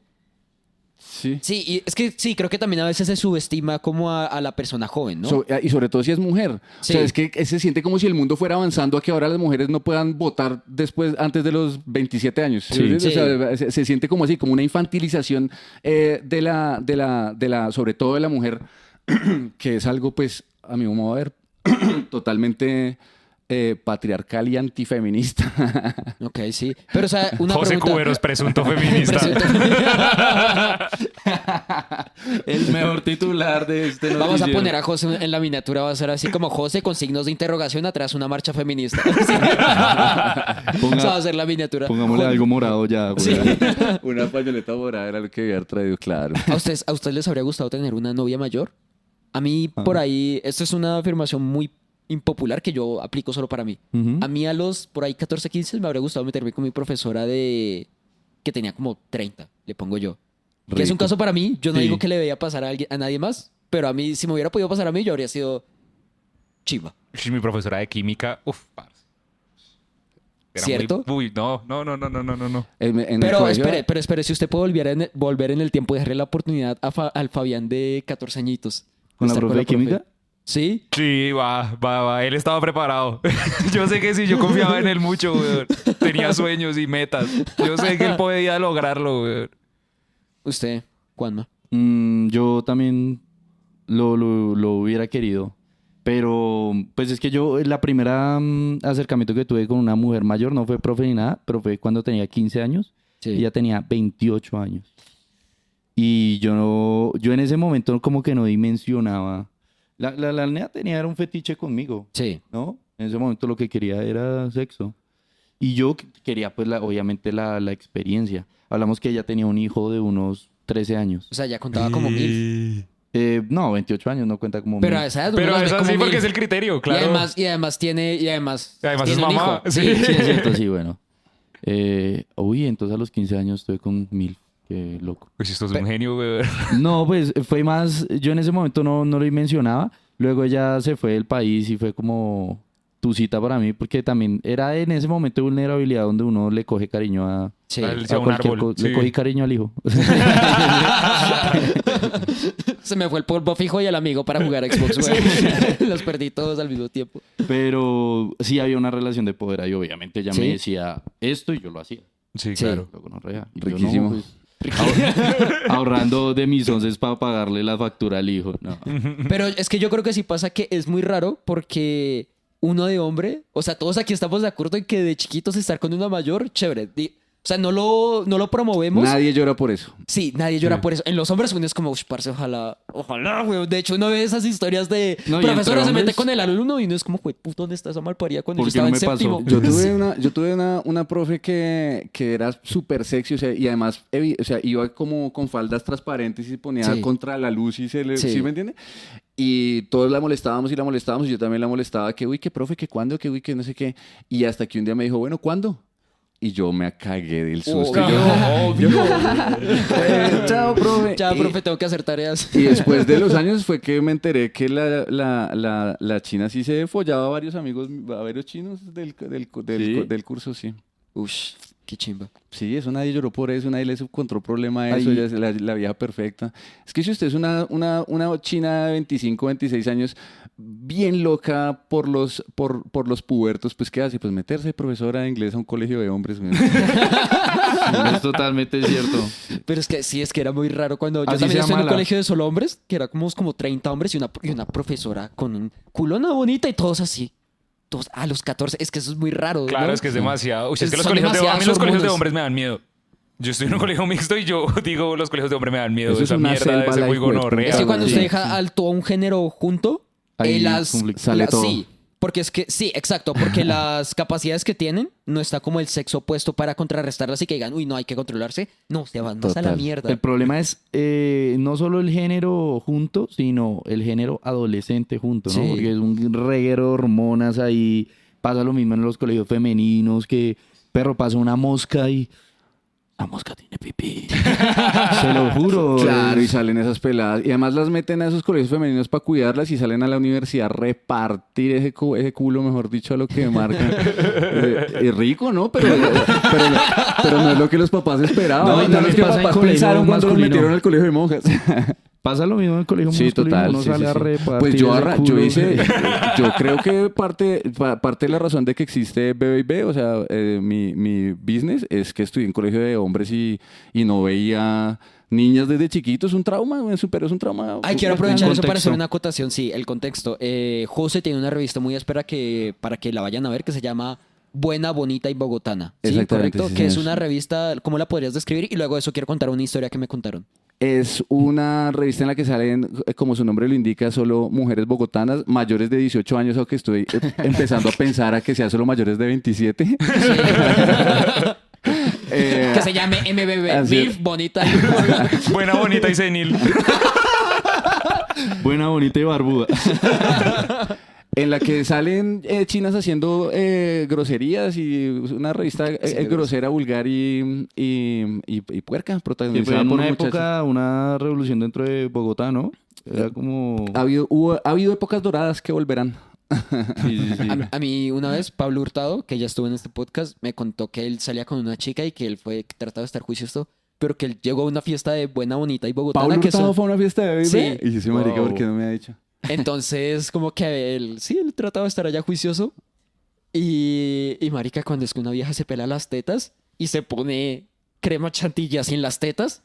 Sí. Sí, y es que sí, creo que también a veces se subestima como a, a la persona joven, ¿no? So- y sobre todo si es mujer. O sea, es que se siente como si el mundo fuera avanzando a que ahora las mujeres no puedan votar después, antes de los 27 años. Sí. O sea, Sí. se, se siente como así, como una infantilización eh, de, la, de, la, de la, sobre todo de la mujer, que es algo, pues, a mi modo de ver, totalmente eh, patriarcal y antifeminista. Ok, sí. Pero, o sea, una José pregunta... Cuberos, presunto feminista. El mejor titular de este Vamos a noticiero. poner a José en la miniatura, va a ser así como José con signos de interrogación atrás una marcha feminista. Ponga- Esa va a ser la miniatura. Pongámosle algo morado ya, güey. Sí. una pañoleta morada era lo que había traído, claro. ¿A ustedes, ¿A ustedes les habría gustado tener una novia mayor? A mí, por ahí, esto es una afirmación muy impopular que yo aplico solo para mí. A mí a los por ahí 14, 15 me habría gustado meterme con mi profesora de que tenía como 30, le pongo yo. Rico. Que es un caso para mí, yo no digo que le veía pasar a, alguien, a nadie más, pero a mí si me hubiera podido pasar a mí yo habría sido chiva. Sí, mi profesora de química, uff, era ¿Cierto? Muy, no, no, no, no, no, no, no. Pero, espere, pero espere, si usted puede volver en, volver en el tiempo, y dejarle la oportunidad al Fabián de 14 añitos. ¿Con la profe de química? Sí. Sí, va, va, va. Él estaba preparado. yo sé que sí, yo confiaba en él mucho, weón. Tenía sueños y metas. Yo sé que él podía lograrlo, weón. Usted, Juanma. Mm, yo también lo, lo- lo hubiera querido. Pero, pues es que yo, la primera mm, acercamiento que tuve con una mujer mayor no fue profe ni nada, pero fue cuando tenía 15 años. Sí. Ella tenía 28 años. Y yo no, yo en ese momento como que no dimensionaba. La, la, la nena tenía era un fetiche conmigo, Sí. ¿no? En ese momento lo que quería era sexo. Y yo qu- quería, pues, la, obviamente, la, la experiencia. Hablamos que ella tenía un hijo de unos 13 años. O sea, ya contaba como mil. Eh, no, 28 años no cuenta como Pero mil. a esa edad uno Pero las ve eso como sí, porque mil. es el criterio, claro. Y además, y además tiene, y además, Además es tiene un mamá, hijo. sí. Sí, es cierto, sí, bueno. Eh, uy, entonces a los 15 años estuve con mil. Qué loco. Pues esto es un genio, weón. No, pues fue más. Yo en ese momento no, no lo mencionaba. Luego ella se fue del país y fue como tu cita para mí, porque también era en ese momento de vulnerabilidad donde uno le coge cariño a, Sí. Al- a un. Le sí. cogí cariño al hijo. Se me fue el polvo fijo y el amigo para jugar a Xbox. güey. Los perdí todos al mismo tiempo. Pero sí había una relación de poder ahí, obviamente. Ella ¿Sí? me decía esto y yo lo hacía. Sí, Sí. claro. Luego no rea. Y yo, no, Riquísimo. pues, ahorrando de mis once para pagarle la factura al hijo. No. Pero es que yo creo que sí pasa que es muy raro porque uno de hombre, o sea, todos aquí estamos de acuerdo en que de chiquitos estar con una mayor, chévere. O sea, no lo, no lo promovemos. Nadie llora por eso. Sí, nadie llora por eso. En los hombres uno es como, uff, parce, ojalá, ojalá, güey. De hecho, uno ve esas historias de No, profesora se mete con el alumno y uno es como, güey, puto, ¿dónde está esa malparía cuando yo ¿Por qué estaba no en me pasó? séptimo? Yo tuve una, yo tuve una, una profe que, que era súper sexy, o sea, y además, o sea, iba como con faldas transparentes y se ponía Sí. contra la luz y se le, Sí. ¿sí me entiende? Y todos la molestábamos y la molestábamos y yo también la molestaba, que uy, que profe, que cuándo, que uy, que no sé qué. Y hasta que un día me dijo, bueno, ¿cuándo? Y yo me cagué del susto. Y yo, yo, eh, chao, profe. Y- profe, tengo que hacer tareas. y después de los años fue que me enteré que la, la, la, la China sí se follaba a varios amigos, a varios chinos del, del, del, ¿Sí? del curso, sí. Ush, qué chimba. Sí, eso nadie lloró por eso, nadie le encontró problema a eso, ella es la, la vieja perfecta. Es que si usted es una, una, una china de 25, 26 años, bien loca por los, por, por los pubertos, pues ¿qué hace? Pues meterse de profesora de inglés a un colegio de hombres. güey. es totalmente cierto. Pero es que sí, es que era muy raro cuando yo Así también estuve en un mala. colegio de solo hombres, que era como, como 30 hombres y una, y una profesora con un culona bonita y todos así. Todos a los 14. Es que eso es muy raro. Claro, ¿no? es que es demasiado. Uy, es que los Son colegios de, a mí demasiadas los colegios de hombres me dan miedo. Yo estoy en un colegio mixto y yo digo, los colegios de hombres me dan miedo. Eso es Esa una mierda selva, debe ser la muy hijueputa. gonorrea. Es que cuando Sí, usted deja alto a un género junto, Ahí eh, las. Sale la- todo. Sí, porque es que, sí, exacto, porque las capacidades que tienen no está como el sexo opuesto para contrarrestarlas y que digan, uy, no, hay que controlarse. No, se van más a la mierda. El problema es eh, no solo el género junto, sino el género adolescente junto, ¿no? Sí. Porque es un reguero de hormonas ahí. Pasa lo mismo en los colegios femeninos, que perro pasa una mosca y la mosca tiene pipí. Se lo juro. Claro, y salen esas peladas. Y además las meten a esos colegios femeninos para cuidarlas y salen a la universidad a repartir ese, cu- ese culo, mejor dicho, a lo que marcan. Eh, es rico, ¿no? Pero, pero, pero no es lo que los papás esperaban. No, y No, es lo que en papás pensaron cuando los masculino. metieron al colegio de monjas. Pasa lo mismo en el colegio Sí, masculino, total. uno sí, sale sí, a sí. repartir Pues yo, arra- yo hice, yo creo que parte, pa- parte de la razón de que existe BBB, o sea, eh, mi, mi business es que estudié en colegio de hombres y, y no veía niñas desde chiquitos. Un trauma, pero es un trauma. Ay, quiero aprovechar eso para hacer una acotación. Sí, el contexto. Eh, José tiene una revista muy espera que, para que la vayan a ver que se llama Buena, Bonita y Bogotana. ¿Sí? Exactamente, ¿Correcto? sí, que es una revista, ¿cómo la podrías describir? Y luego de eso quiero contar una historia que me contaron. Es una revista en la que salen, eh, como su nombre lo indica, solo mujeres bogotanas mayores de 18 años, aunque estoy eh, empezando a pensar a que sean solo mayores de 27. Eh, Que se llame MBB. MILF, Bonita y... Buena, bonita y senil. Buena, bonita y barbuda. En la que salen eh, chinas haciendo eh, groserías y una revista eh, eh, grosera, vulgar y, y, y- y puerca, protagonizada en por una muchachos. época una revolución dentro de Bogotá, ¿no? Era como... Ha habido, hubo- ha habido épocas doradas que volverán. Sí, sí, sí. A, mí- a mí una vez Pablo Hurtado, que ya estuvo en este podcast, me contó que él salía con una chica y que él fue tratado de estar juicioso, pero que él llegó a una fiesta de Buena Bonita y Bogotana. Pablo que Hurtado son- fue a una fiesta de bebé. Sí. Y yo soy marica, Wow. ¿por qué no me ha dicho? Entonces, como que él, sí, él trataba de estar allá juicioso. Y, y marica, cuando es que una vieja se pela las tetas y se pone crema chantilly así en las tetas.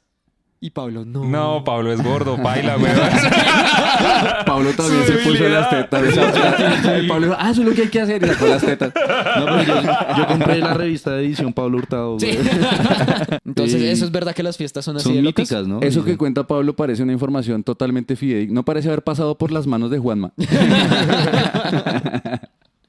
Y Pablo, no. No, Pablo es gordo, baila, weón. Pablo también se puso las tetas. Pablo dijo, ah, eso es lo que hay que hacer. Y sacó las tetas. No, pero yo, yo compré la revista de edición Pablo Hurtado. Sí. güey. Entonces, Sí. ¿eso es verdad que las fiestas son así Son de locas? míticas, ¿no? Eso que cuenta Pablo parece una información totalmente fidedigna. No parece haber pasado por las manos de Juanma.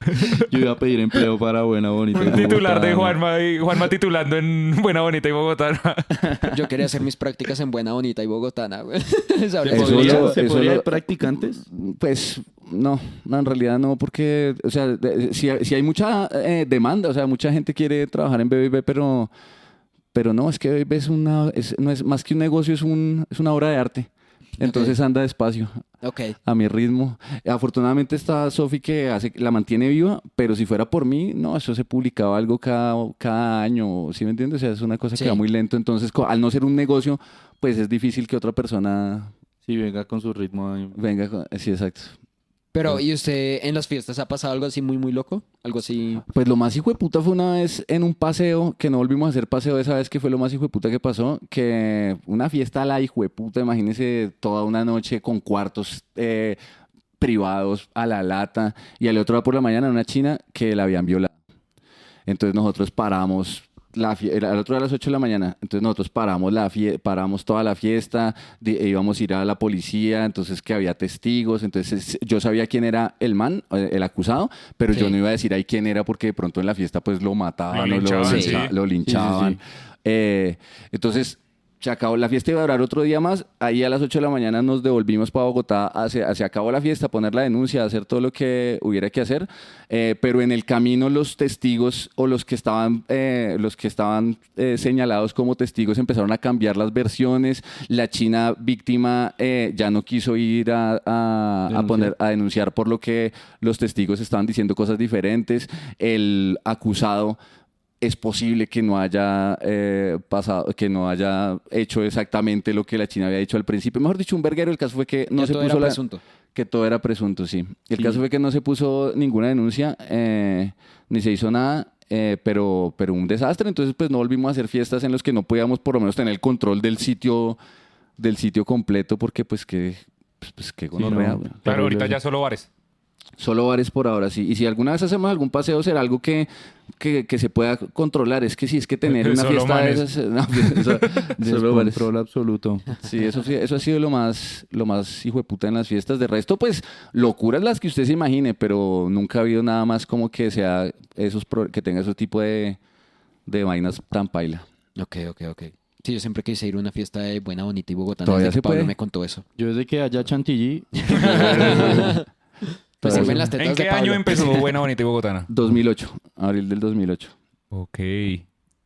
Yo iba a pedir empleo para Buena Bonita. y Un titular Bogotá, de. Juanma, y Juanma titulando en Buena Bonita y Bogotá. Yo quería hacer mis prácticas en Buena Bonita y Bogotana, güey. ¿Se podría, lo- se eso podría lo- de practicantes? Pues no, no, en realidad no, porque, o sea, de- si, si hay mucha eh, demanda, o sea, mucha gente quiere trabajar en BBB, pero, pero no, es que BBB es una, es- no es más que un negocio, es, un, es una obra de arte. Entonces anda despacio, Ok. a mi ritmo. Afortunadamente está Sofi que hace, la mantiene viva, pero si fuera por mí, no, eso se publicaba algo cada, cada año, ¿sí me entiendes? O sea, es una cosa Sí. que va muy lento. Entonces, al no ser un negocio, pues es difícil que otra persona Sí, venga con su ritmo. venga. con- Sí, exacto. Pero, ¿y usted en las fiestas ha pasado algo así muy, muy loco? Algo así. Pues lo más hijo de puta fue una vez en un paseo, que no volvimos a hacer paseo esa vez, que fue lo más hijo de puta que pasó, que una fiesta a la hijo de puta, imagínense toda una noche con cuartos eh, privados a la lata, y al otro día por la mañana una china que la habían violado. Entonces nosotros paramos, la al otro día a las 8 de la mañana, entonces nosotros paramos, la fie- paramos toda la fiesta, e íbamos a ir a la policía, entonces que había testigos, entonces yo sabía quién era el man, eh, el acusado, pero yo no iba a decir ahí quién era porque de pronto en la fiesta pues lo mataban Lo o lo, linchaban, sí. lo linchaban. Sí, sí, Eh, entonces se acabó la fiesta iba a durar otro día más. Ahí a las 8 de la mañana nos devolvimos para Bogotá. a- Se, acabó la fiesta, poner la denuncia, hacer todo lo que hubiera que hacer. Eh, pero en el camino los testigos o los que estaban, eh, los que estaban eh, señalados como testigos empezaron a cambiar las versiones. La china víctima eh, ya no quiso ir a, a- a poner a denunciar por lo que los testigos estaban diciendo cosas diferentes. El acusado es posible que no haya eh, pasado, que no haya hecho exactamente lo que la China había dicho al principio. Mejor dicho, un verguero. El caso fue que no Ya se todo puso era la, presunto. que todo era presunto, sí. El Sí. caso fue que no se puso ninguna denuncia, eh, ni se hizo nada, eh, pero, pero un desastre. Entonces, pues no volvimos a hacer fiestas en los que no podíamos por lo menos tener el control del sitio, del sitio completo, porque pues que, pues, pues, que gonorrea, no. Claro, ahorita ya solo bares. Solo bares por ahora, sí. Y si alguna vez hacemos algún paseo, será algo que, que, que se pueda controlar. Es que si es que tener una Solo fiesta de esas... no, eso- solo bares. Descontrol absoluto. Sí, eso, sí- eso ha sido lo más, lo más hijo de puta en las fiestas. De resto, pues, locuras las que usted se imagine, pero nunca ha habido nada más como que sea esos pro- que tenga ese tipo de, de vainas tan paila. Ok, ok, ok. Sí, yo siempre quise ir a una fiesta de Buena Bonita y Bogotá. Todavía desde que se Pablo puede. me contó eso. Yo desde que haya chantilly, Pues las tetas ¿En qué de Pablo. año empezó Buena Bonita y Bogotana? 2008, abril del 2008. Ok.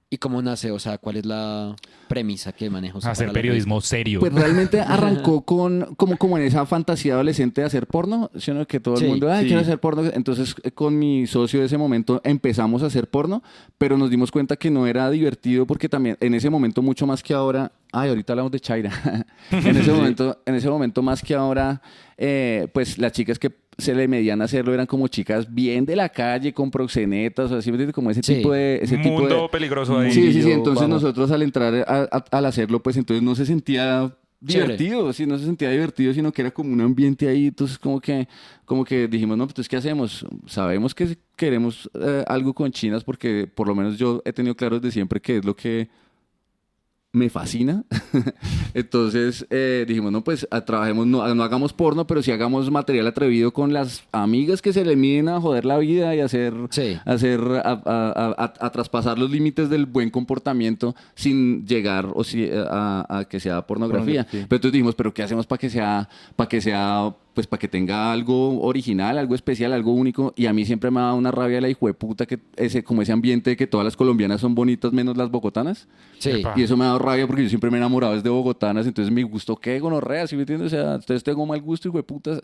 ¿Y cómo nace? O sea, ¿cuál es la premisa que maneja usted Hacer para la periodismo serio. Pues realmente arrancó con como, como en esa fantasía adolescente de hacer porno, ¿sí o no? que todo Sí, el mundo, ay, sí. quiero hacer porno. Entonces eh, con mi socio de ese momento empezamos a hacer porno, pero nos dimos cuenta que no era divertido porque también en ese momento mucho más que ahora, ay, ahorita hablamos de Chaira, en ese momento, en ese momento más que ahora, eh, pues las chicas que se le medían a hacerlo eran como chicas bien de la calle, con proxenetas, o así, como ese Sí. tipo de... Ese tipo Mundo de, peligroso ahí. Sí, sí, sí. Entonces vamos. nosotros al entrar a- a- al hacerlo, pues entonces no se sentía divertido, sí, no se sentía divertido, sino que era como un ambiente ahí. Entonces como que, como que dijimos, no, pues entonces, ¿qué hacemos? Sabemos que queremos eh, algo con chinas porque por lo menos yo he tenido claro desde siempre que es lo que me fascina. Entonces eh, dijimos, no, pues trabajemos, no, no hagamos porno, pero sí hagamos material atrevido con las amigas que se le miden a joder la vida y hacer, Sí. hacer a, a- a- a- a traspasar los límites del buen comportamiento sin llegar o si, a, a que sea pornografía. Pornografía. Pero entonces dijimos, pero ¿qué hacemos para que sea, para que sea pues para que tenga algo original, algo especial, algo único. Y a mí siempre me ha dado una rabia la hijo de puta que ese, como ese ambiente de que todas las colombianas son bonitas menos las bogotanas. Sí. Epa. Y eso me ha dado rabia porque yo siempre me he enamorado desde bogotanas, entonces mi gusto qué gonorrea, ¿sí me entiendes? O sea, entonces tengo mal gusto, hijo de putas.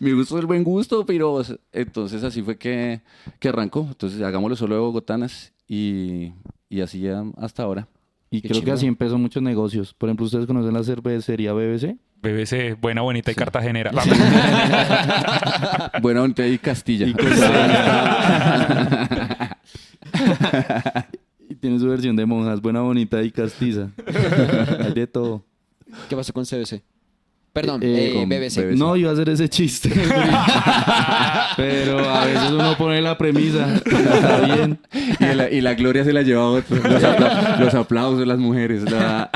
mi gusto es el buen gusto, pero entonces así fue que, que arrancó. Entonces hagámoslo solo de bogotanas y, y así ya hasta ahora. Y Qué creo que así empezó muchos negocios. Por ejemplo, ¿ustedes conocen la cervecería BBC? BBC, buena, bonita y cartagenera. Buena, bonita y Castilla. Y tiene su versión de monjas, buena, bonita y castiza. Hay de todo. ¿Qué pasó con CBC? Perdón, Eh, eh, con BBC. BBC. No iba a hacer ese chiste. Pero a veces uno pone la premisa. Está bien. y, la, y la gloria se la lleva a otro. Los, apla- los aplausos de las mujeres. la-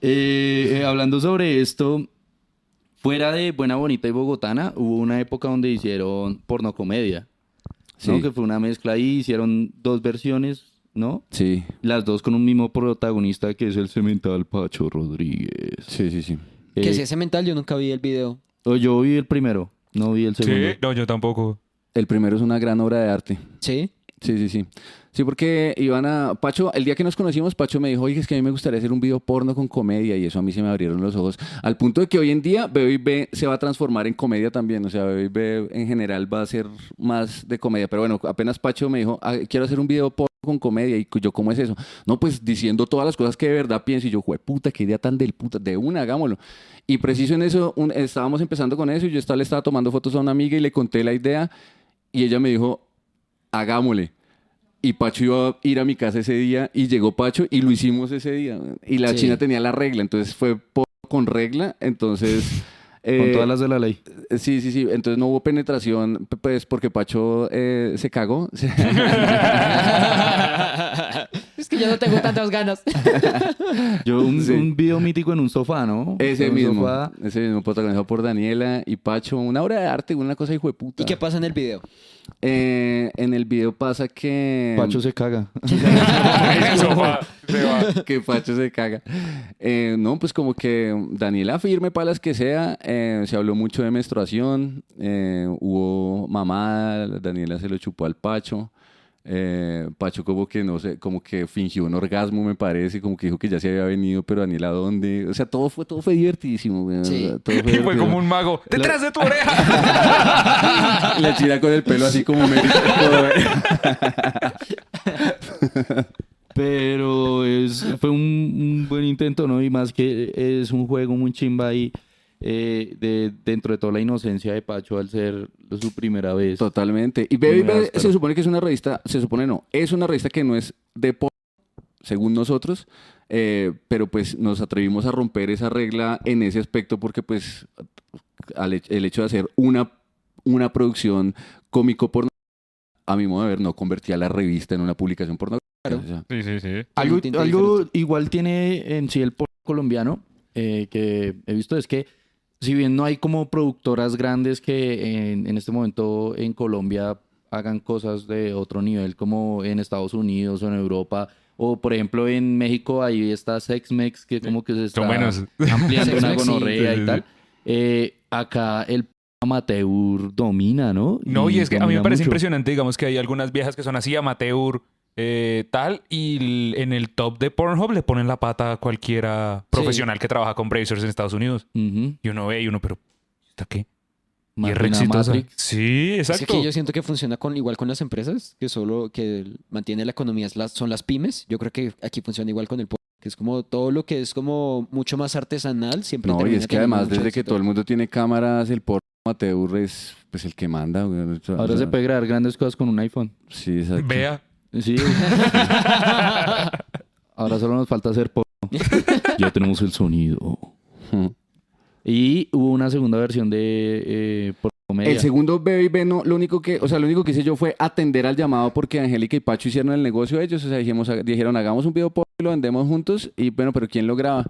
Eh, eh, hablando sobre esto, fuera de Buena Bonita y Bogotana, hubo una época donde hicieron pornocomedia. ¿no? Sí. Que fue una mezcla ahí, hicieron dos versiones, ¿no? Sí, Las dos con un mismo protagonista que es el cemental Pacho Rodríguez. sí, sí, sí. Que Eh, si ese mental, yo nunca vi el video. o yo vi el primero, no vi el segundo. sí, no, yo tampoco. El primero es una gran obra de arte. ¿Sí? Sí, sí, sí. Sí, porque iban a... Pacho, el día que nos conocimos, Pacho me dijo, oye, es que a mí me gustaría hacer un video porno con comedia y eso a mí se me abrieron los ojos. Al punto de que hoy en día Bebe y B se va a transformar en comedia también. O sea, Bebe y B en general va a ser más de comedia. Pero bueno, apenas Pacho me dijo, "Ah, quiero hacer un video porno con comedia. Y yo, ¿cómo es eso? No, pues diciendo todas las cosas que de verdad pienso. Y yo, jue puta, qué idea tan del puta. De una, hagámoslo. Y preciso en eso, estábamos empezando con eso y yo estaba, le estaba tomando fotos a una amiga y le conté la idea. Y ella me dijo, hagámosle. Y Pacho iba a ir a mi casa ese día y llegó Pacho y lo hicimos ese día. Y la Sí. china tenía la regla, entonces fue por- con regla, entonces... Con eh, todas las de la ley. Sí, sí, sí, entonces no hubo penetración, pues porque Pacho eh, se cagó. que yo no tengo tantas ganas. Yo un, Sí. un video mítico en un sofá, ¿no? ese En mismo, sofá. ese mismo protagonizado por Daniela y Pacho, una obra de arte, una cosa hijo de puta. ¿Y qué pasa en el video? Eh, en el video pasa que... Pacho se caga. En el sofá, se va. que Pacho se caga. Eh, no, pues como que Daniela firme para las que sea, eh, se habló mucho de menstruación, eh, hubo mamá, Daniela se lo chupó al Pacho. Eh, Pacho como que no sé, como que fingió un orgasmo me parece, como que dijo que ya se había venido, pero Daniela ¿dónde? O sea, todo fue, todo fue divertidísimo. güey, o Sí. sea, todo Y fue como un mago. ¡Detrás de tu oreja! La china con el pelo así como Mary. Pero es, fue un, un buen intento, ¿no? Y más que es un juego muy chimba ahí eh, de, dentro de toda la inocencia de Pacho al ser su primera vez. Totalmente. Y Baby áspero. se supone que es una revista, se supone no, es una revista que no es de porno, según nosotros, eh, pero pues nos atrevimos a romper esa regla en ese aspecto porque pues al el hecho de hacer una, una producción cómico porno, a mi modo de ver, no convertía la revista en una publicación pornográfica. Claro. O sea, Sí, sí, sí. Algo, igual tiene en sí el porno colombiano eh, que he visto es que si bien no hay como productoras grandes que en, en este momento en Colombia hagan cosas de otro nivel como en Estados Unidos o en Europa o por ejemplo en México ahí está Sexmex que como que se está ampliando una gonorrea Sí, y tal. Eh, acá el amateur domina, ¿no? No, y es que a mí me parece mucho. impresionante, digamos que hay algunas viejas que son así amateur, eh, tal, y en el top de Pornhub le ponen la pata a cualquiera profesional que trabaja con Brazers en Estados Unidos. Ujú. Y uno ve y uno, pero ¿está qué? Y es re exitosa. Sí, Es exacto. que yo siento que funciona con igual con las empresas, que solo que mantiene la economía es son las pymes. Yo creo que aquí funciona igual con el que es como todo lo que es como mucho más artesanal, siempre no, y es que además desde que todo el mundo tiene cámaras, el porno amateur es pues el que manda. güey. O sea, Ahora se puede grabar grandes cosas con un iPhone. Sí, exacto. Vea. Sí. Ahora solo nos falta hacer ya tenemos el sonido. Y hubo una segunda versión de eh, por comedia. El segundo Baby B no, lo único que, o sea, lo único que hice yo fue atender al llamado porque Angélica y Pacho hicieron el negocio de ellos, o sea, dijimos, dijeron, hagamos un video porno y lo vendemos juntos y bueno, pero ¿quién lo graba?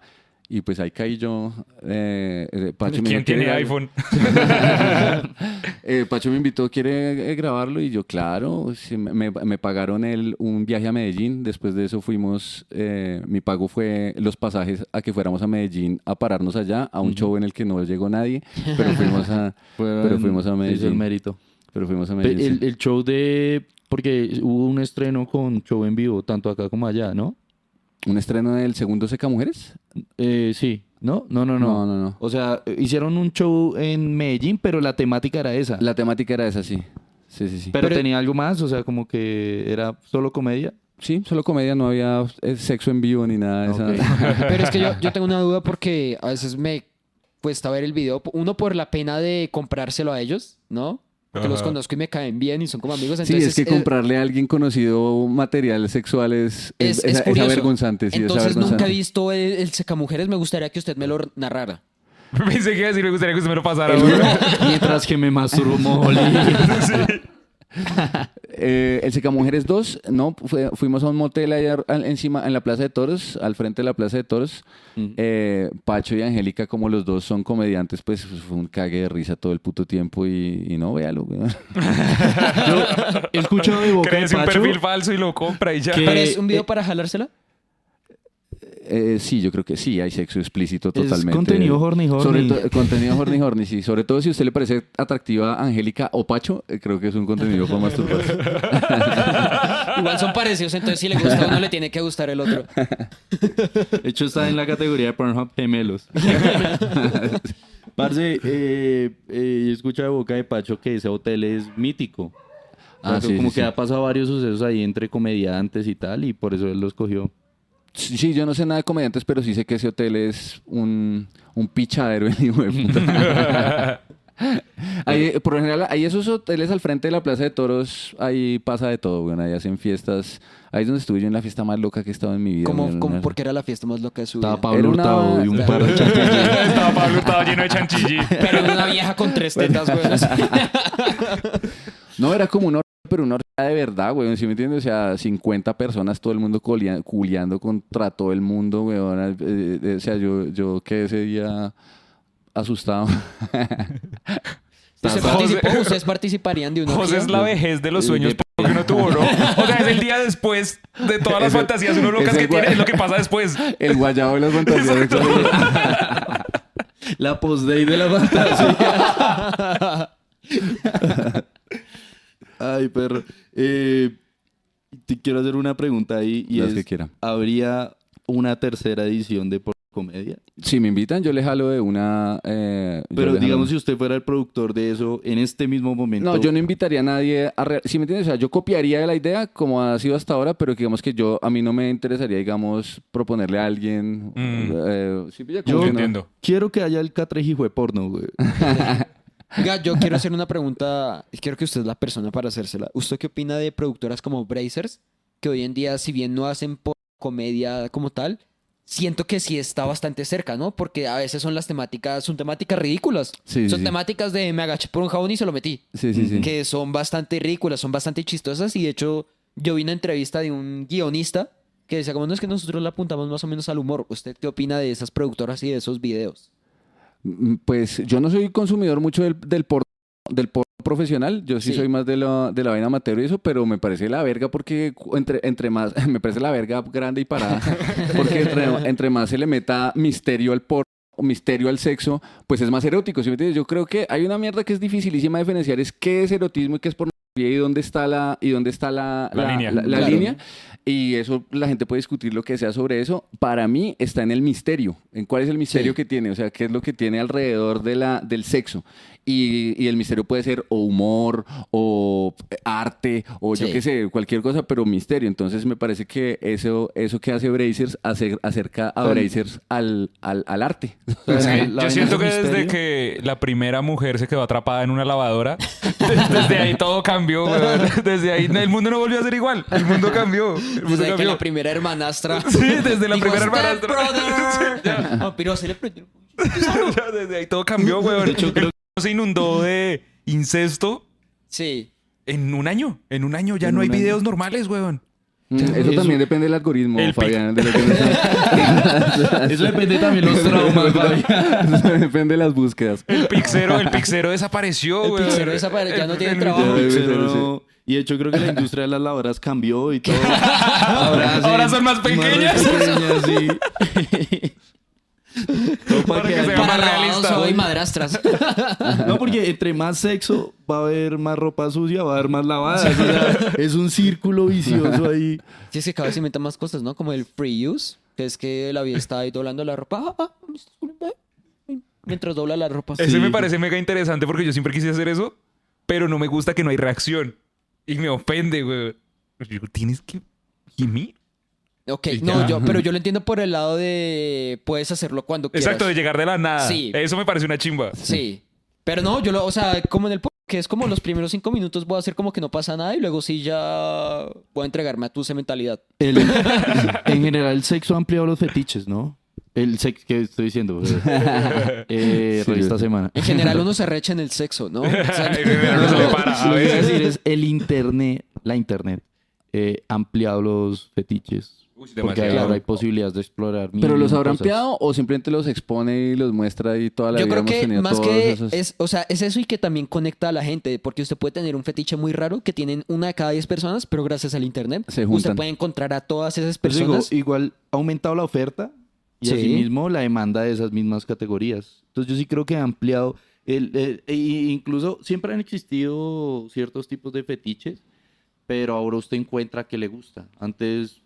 Y pues ahí caí yo. eh, eh, Pacho me ¿Quién dijo, ¿quiere tiene grabar? iPhone? Eh, Pacho me invitó, ¿quiere eh, grabarlo? Y yo, claro, sí, me, me- me pagaron el, un viaje a Medellín. Después de eso fuimos, eh, mi pago fue los pasajes a que fuéramos a Medellín a pararnos allá, a un show en el que no llegó nadie, pero fuimos a, pero fuimos a hizo el Medellín. mérito. Pero fuimos a Medellín. El, sí. el show de... Porque hubo un estreno con show en vivo, tanto acá como allá, ¿no? ¿Un estreno del segundo Seca Mujeres? Eh, sí. ¿No? No, no, no. No, no, no. O sea, hicieron un show en Medellín, pero la temática era esa. La temática era esa, sí. Sí, sí, sí. Pero, Pero- tenía algo más, o sea, como que era solo comedia. Sí, solo comedia, no había eh, sexo en vivo ni nada de Ok. esa. Pero es que yo, yo tengo una duda porque a veces me cuesta ver el video. Uno por la pena de comprárselo a ellos, ¿no? Porque los Ajá. conozco y me caen bien y son como amigos. Sí, Entonces, es que eh, comprarle a alguien conocido material sexual es, Es- es, es es- es curioso. avergonzante. Sí, es Entonces nunca he visto el, el secamujeres. Me gustaría que usted me lo narrara. Pensé que iba a decir, me gustaría que usted me lo pasara. El mientras que me masturbo Moli. Eh, el Seca Mujeres 2, no, fue- fuimos a un motel allá al- encima, en la Plaza de Toros, al frente de la Plaza de Toros. Mm. Eh, Pacho y Angélica, como los dos son comediantes, pues fue un cague de risa todo el puto tiempo y, y no, véalo, güey. Yo he escuchado de boca de Créese un Pacho perfil falso y lo compra y ya. ¿Qué? ¿Pero es un video eh, para jalársela? Eh, sí, yo creo que sí, hay sexo explícito Es totalmente. contenido horny, horny. Sobre to- contenido horny horny, sí. Sobre todo si a usted le parece atractiva Angélica o Pacho, eh, creo que es un contenido para masturbarse. Igual son parecidos, entonces si le gusta uno le tiene que gustar el otro. De hecho, está en la categoría de Pornhub gemelos. Parce, eh, eh, yo escucho de boca de Pacho que ese hotel es mítico. O sea, Ah, sí, como sí, que sí. ha pasado varios sucesos ahí entre comediantes y tal, y por eso él lo escogió. Sí, yo no sé nada de comediantes, pero sí sé que ese hotel es un, un pichadero, el eh, por lo general, hay esos hoteles al frente de la Plaza de Toros, ahí pasa de todo, güey. Ahí hacen fiestas. Ahí es donde estuve yo en la fiesta más loca que he estado en mi vida. Como, güey. como porque era la fiesta más loca de su Estaba vida. Pablo Era una- Hurtado y un par de chantilly. Estaba Pablo Hurtado lleno de chanchilli. Pero una vieja con tres tetas, güey. No, era como una pero una orgía de verdad, güey. ¿Sí me entiendes? O sea, 50 personas, todo el mundo culiando contra todo el mundo, güey. o sea, yo, yo quedé ese día asustado. ¿Usted José- participó? ¿Ustedes participarían de una José es la vejez de los sueños de- porque no tuvo, ¿no? O sea, es el día después de todas las el- fantasías uno locas que tiene, es lo que pasa después. El guayabo de las fantasías. La post-day de la fantasía. Ay, perro. Eh, te quiero hacer una pregunta ahí y Las es, que quiera. ¿habría una tercera edición de por comedia? Si me invitan, yo le jalo de una... eh, Pero digamos si usted fuera el productor de eso en este mismo momento. No, yo no invitaría a nadie a... re- ¿Sí me entiendes? O sea, yo copiaría la idea como ha sido hasta ahora, pero digamos que yo... A mí no me interesaría, digamos, proponerle a alguien... Mm. eh, sí, ya como Yo que no. entiendo. Quiero que haya el catrejijo de porno, güey. Oiga, yo quiero hacer una pregunta y quiero que usted es la persona para hacérsela. ¿Usted qué opina de productoras como Brazers? Que hoy en día, si bien no hacen por comedia como tal, siento que sí está bastante cerca, ¿no? Porque a veces son las temáticas, son temáticas ridículas. Sí, son sí. temáticas de me agaché por un jabón y se lo metí. Sí, sí, sí. Que son bastante ridículas, son bastante chistosas. Y de hecho, yo vi una entrevista de un guionista que decía, como no es que nosotros le apuntamos más o menos al humor. ¿Usted qué opina de esas productoras y de esos videos? Mm, Pues yo no soy consumidor mucho del, del porno del porno profesional, yo sí, Sí. soy más de la, de la vaina amateur y eso, pero me parece la verga porque entre, entre más, me parece la verga grande y parada, porque entre, entre más se le meta misterio al porno, o misterio al sexo, pues es más erótico, ¿sí me entiendes? Yo creo que hay una mierda que es dificilísima de diferenciar, es qué es erotismo y qué es pornografía y dónde está la, y dónde está la, La línea. la- la Claro. línea. Y eso, la gente puede discutir lo que sea sobre eso. Para mí está en el misterio. ¿En cuál es el misterio Sí. que tiene? O sea, ¿qué es lo que tiene alrededor de la, del sexo? Y, y el misterio puede ser o humor, o arte, o yo Sí. qué sé, cualquier cosa, pero misterio. Entonces me parece que eso, eso que hace Brazers hace, acerca a Brazers al, al, al arte. O sea, Sí, la yo siento que desde que la primera mujer se quedó atrapada en una lavadora, des- desde ahí todo cambió, weón. Desde ahí el mundo no volvió a ser igual. El mundo cambió. El mundo Desde que cambió. la primera hermanastra. Sí, desde la primera "Step hermanastra". brother". Sí, ya. No, pero se le prendió. Ya, desde ahí todo cambió, weón. De hecho, creo- se inundó de incesto Sí. en un año. En un año ya En no hay año. videos normales, weón. Mm, Eso, Eso- también depende del algoritmo, El Fabián. de lo que nos- Eso depende también de los traumas, Fabián. Eso depende de las búsquedas. El pixero, el pixero desapareció, El güey. pixero desapare- ya no tiene el- trabajo. Y de hecho creo que la industria de las lavadoras cambió y todo. Ahora, Ahora son más pequeñas. pequeñas, sí. Todo para Para que que haya- sea Para más lavados realista. soy madrastras. No, porque entre más sexo va a haber más ropa sucia, va a haber más lavadas. O sea, es un círculo vicioso ahí. Sí, es que cada vez se inventan más cosas, ¿no? Como el free use, que es que la vida está ahí doblando la ropa. Ah, ah, Mientras dobla la ropa. Ese Sí. me parece mega interesante porque yo siempre quise hacer eso, pero no me gusta que no hay reacción. Y me ofende, güey. Yo digo, tienes que gemir. Ok, Y no, ya. yo, pero yo lo entiendo por el lado de puedes hacerlo cuando quieras. Exacto, de llegar de la nada. Sí. Eso me parece una chimba. Sí. Pero no, yo lo, o sea, como en el que es como los primeros cinco minutos voy a hacer como que no pasa nada y luego sí ya voy a entregarme a tu mentalidad. El- en general, el sexo ha ampliado los fetiches, ¿no? El sexo que estoy diciendo. Eh, Sí, revista yo- semana. En general uno se recha en el sexo, ¿no? O sea, no se le para. A Lo que iba a veces. decir es el internet, la internet, eh, ha ampliado los fetiches. Uy, Porque demasiado. ahora hay posibilidades de explorar. ¿Pero los habrá cosas. ampliado o simplemente los expone y los muestra y toda la yo vida creo hemos que tenido más todos que esos- es, o sea, es eso y que también conecta a la gente, porque usted puede tener un fetiche muy raro que tienen una de cada diez personas, pero gracias al internet Se usted puede encontrar a todas esas Pues digo, personas. igual ha aumentado la oferta y Sí. asimismo la demanda de esas mismas categorías. Entonces yo sí creo que ha ampliado, el, el- e- incluso siempre han existido ciertos tipos de fetiches, pero ahora usted encuentra que le gusta. Antes,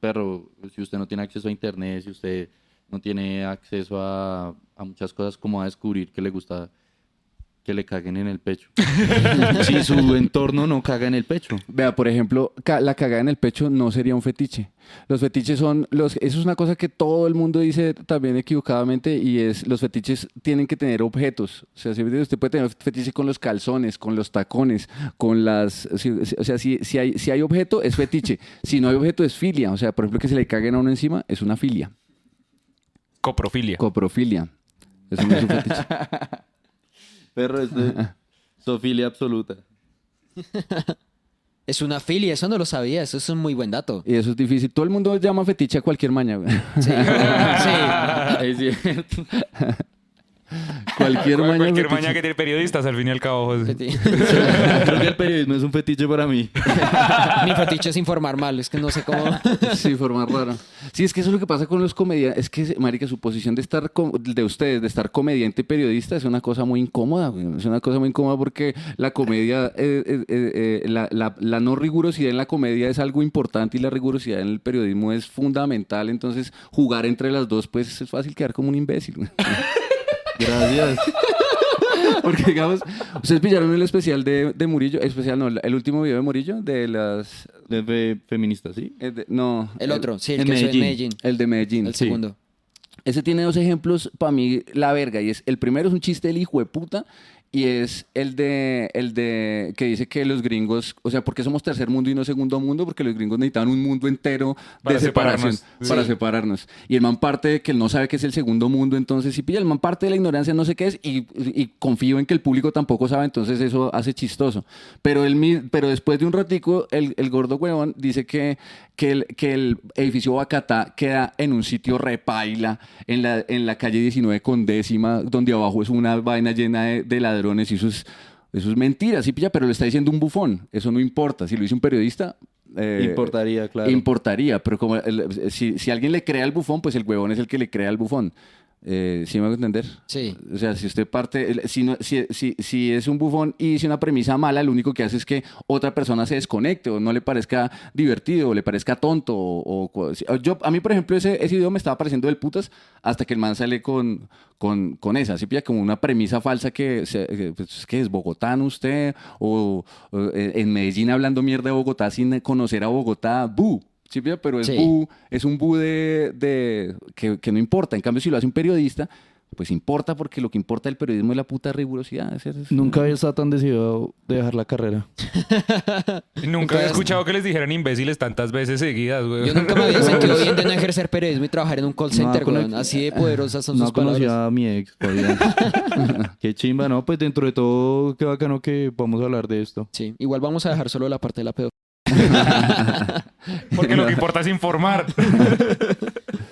pero si usted no tiene acceso a internet, si usted no tiene acceso a, a muchas cosas como a descubrir que le gusta que le caguen en el pecho. si su entorno no caga en el pecho. Vea, por ejemplo, ca- la cagada en el pecho no sería un fetiche. Los fetiches son los eso es una cosa que todo el mundo dice también equivocadamente y es los fetiches tienen que tener objetos. O sea, si usted puede tener fetiche con los calzones, con los tacones, con las si- si- o sea, si, si hay si hay objeto es fetiche. Si no hay objeto es filia, o sea, por ejemplo que se le caguen a uno encima es una filia, Coprofilia. coprofilia. Eso no es un fetiche. Perro es de sofilia absoluta. Es una filia, eso no lo sabía, eso es un muy buen dato. Y eso es difícil. Todo el mundo llama fetiche a cualquier maña. güey. Sí, sí. Es cierto. Cualquier maña. Cualquier fetiche. maña que tiene periodistas, al fin y al cabo. José. Creo que el periodismo es un fetiche para mí. Mi fetiche es informar mal, es que no sé cómo. Sí, forma rara. Sí, es que eso es lo que pasa con los comediantes. Es que, marica, su posición de estar, com- de ustedes, de estar comediante y periodista es una cosa muy incómoda. güey. Es una cosa muy incómoda porque la comedia, eh, eh, eh, eh, la, la- la no rigurosidad en la comedia es algo importante y la rigurosidad en el periodismo es fundamental. Entonces, jugar entre las dos, pues es fácil quedar como un imbécil. Gracias. Porque, digamos, ustedes pillaron el especial de, de Murillo, especial no, el último video de Murillo, de las... De fe- feminista, ¿sí? eh, de- no, El otro, sí, el en que es en Medellín. Medellín. El de Medellín. El sí. segundo. Ese tiene dos ejemplos para mí la verga y es el primero es un chiste del hijo de puta y es el de el de que dice que los gringos, o sea, ¿por qué somos tercer mundo y no segundo mundo? Porque los gringos necesitaban un mundo entero Para de separación separarnos. para Sí. separarnos. Y el man parte de que él no sabe qué es el segundo mundo, entonces si pilla el man parte de la ignorancia no sé qué es y, y confío en que el público tampoco sabe, entonces eso hace chistoso. Pero él pero después de un ratico el, el gordo huevón dice que que el, que el edificio Bacatá queda en un sitio repaila, en la, en la calle 19 con décima, donde abajo es una vaina llena de, de ladrones y eso es, eso es mentira, sí pilla, pero lo está diciendo un bufón, eso no importa, si lo dice un periodista... eh, Importaría, claro. Importaría, pero como el- si, si alguien le crea al bufón, pues el huevón es el que le crea al bufón. Eh, ¿Sí me hago entender? Sí. O sea, si usted parte, si, no- si, si, si es un bufón y dice una premisa mala, lo único que hace es que otra persona se desconecte o no le parezca divertido o le parezca tonto. O, yo, a mí, por ejemplo, ese, ese video me estaba pareciendo del putas hasta que el man sale con, con, con esa. Así pilla como una premisa falsa que, que, pues, que es bogotano usted o, o, eh, en Medellín hablando mierda de Bogotá sin conocer a Bogotá. ¡Bu! Sí, pero es Sí. bu, es un bu de, de- que, que no importa. En cambio, si lo hace un periodista, pues importa porque lo que importa del periodismo es la puta rigurosidad. Es- es- Nunca había estado tan decidido de dejar la carrera. Nunca he Entonces- escuchado que les dijeran imbéciles tantas veces seguidas, güey. Yo nunca me había sentido bien de no ejercer periodismo y trabajar en un call No, center, con el- weón. Así de poderosas son no sus palabras. conocía a mi ex todavía. Qué chimba, ¿no? Pues dentro de todo, qué bacano que podamos hablar de esto. Sí, igual vamos a dejar solo la parte de la pedo. Porque lo que importa es informar.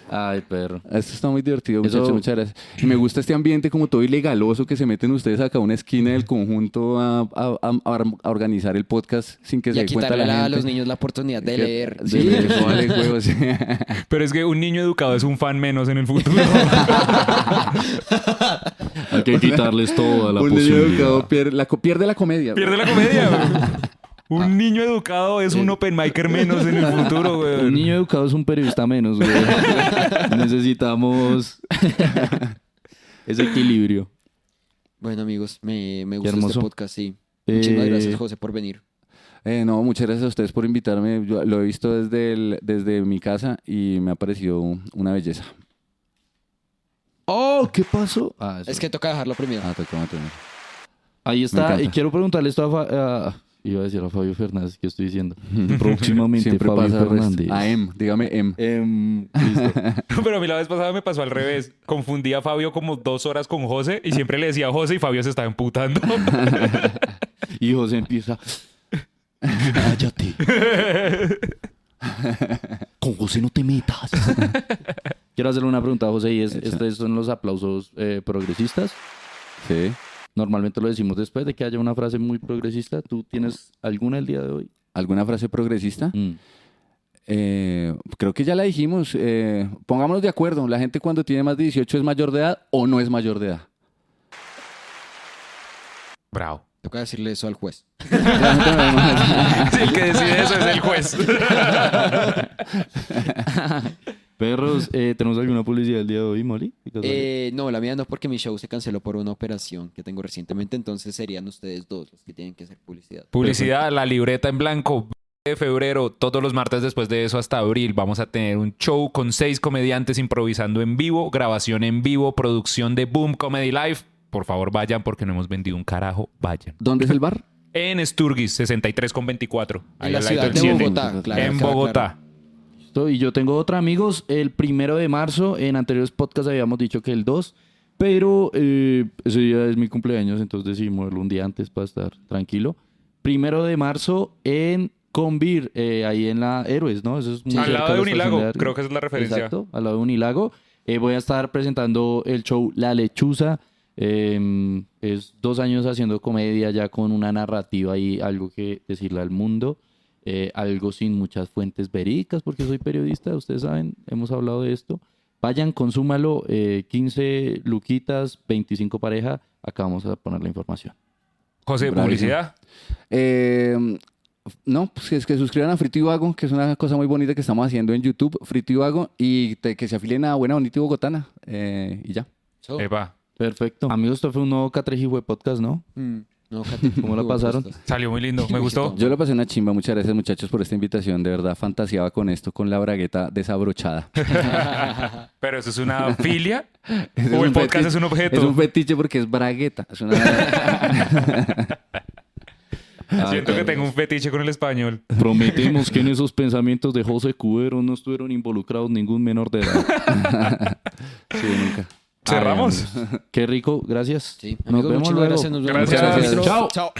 Ay, perro. Esto está muy divertido, Eso- muchachos, muchas gracias. Y me gusta este ambiente como todo ilegaloso que se meten ustedes acá a una esquina del conjunto a, a- a- a organizar el podcast sin que Y se a dé cuenta quitarle la a gente. los niños la oportunidad de Que- leer. Sí, eso vale sí. Pero es que un niño educado es un fan menos en el futuro. Hay que quitarles toda la Un niño posibilidad. educado pierde la, co- pierde la comedia. Pierde la comedia, güey. Un niño educado es un open micer menos en el futuro, güey. Un niño educado es un periodista menos, güey. Necesitamos ese equilibrio. Bueno, amigos, me, me gusta este podcast, sí. Muchísimas Eh, gracias, José, por venir. Eh, no, muchas gracias a ustedes por invitarme. Yo lo he visto desde, el- desde mi casa y me ha parecido una belleza. Oh, ¿qué pasó? Ah. Es que toca dejarlo primero. Ah, toca. Ahí está. Y quiero preguntarle esto a- iba a decir a Fabio Fernández, ¿qué estoy diciendo? Próximamente Siempre Fabio pasa. Fernández. A M, dígame M. Em, listo. Pero a mí la vez pasada me pasó al revés. Confundí a Fabio como dos horas con José y siempre le decía José y Fabio se estaba emputando. Y José empieza. Cállate. Con José no te metas. Quiero hacerle una pregunta a José y es, estos son los aplausos eh, progresistas. Sí. Normalmente lo decimos después de que haya una frase muy progresista. ¿Tú tienes alguna el día de hoy? ¿Alguna frase progresista? Mm. Eh, creo que ya la dijimos. Eh, pongámonos de acuerdo. La gente cuando tiene más de 18 es mayor de edad o no es mayor de edad. Bravo. Toca decirle eso al juez. Sí, el que decide eso es el juez. Perros, eh, ¿tenemos alguna publicidad el día de hoy, Molly? Eh, no, la mía no, porque mi show se canceló por una operación que tengo recientemente, entonces serían ustedes dos los que tienen que hacer publicidad. Publicidad, la libreta en blanco. De febrero, todos los martes después de eso hasta abril, vamos a tener un show con seis comediantes improvisando en vivo, grabación en vivo, producción de Boom Comedy Live. Por favor, vayan porque no hemos vendido un carajo. Vayan. ¿Dónde es el bar? En Sturgis, 63 con 24. En la ciudad de. Bogotá, claro. en Bogotá. claro. Y yo tengo otra, amigos. El primero de marzo, en anteriores podcasts habíamos dicho que el 2, pero eh, ese día es mi cumpleaños, entonces decidimos moverlo un día antes para estar tranquilo. Primero de marzo en Convir, eh, ahí en la Héroes, ¿no? Eso es muy Al lado de la Unilago, creo que esa es la referencia. Exacto, al lado de Unilago. Eh, voy a estar presentando el show La Lechuza. Eh, es dos años haciendo comedia ya con una narrativa y algo que decirle al mundo. Eh, algo sin muchas fuentes verídicas, porque soy periodista, ustedes saben, hemos hablado de esto. Vayan, consúmalo, eh, 15 luquitas, 25 pareja, acá vamos a poner la información. José, Bravísimo. publicidad. Eh, no, pues es que suscriban a Frito y Vago, que es una cosa muy bonita que estamos haciendo en YouTube, Frito y Vago, y te- que se afilien a Buena Bonita y Bogotana. eh, y ya. So, Epa, Perfecto. Amigos, esto fue un nuevo Catrejiwe podcast, ¿no? mm, no, Katy, ¿Cómo la pasaron? salió muy lindo. Me gustó. Yo lo pasé una chimba. Muchas gracias, muchachos, por esta invitación. De verdad, fantaseaba con esto, con la bragueta desabrochada. Pero eso es una filia. O el podcast fetiche- es un objeto. Es un fetiche porque es bragueta. Es una- Siento que tengo un fetiche con el español. Prometemos que en esos pensamientos de José Cubero no estuvieron involucrados ningún menor de edad. Sí, nunca. Cerramos. Qué rico, gracias. Sí, Nos amigos, vemos luego. gracias. Nos vemos Gracias. en otro- Chao. Chao.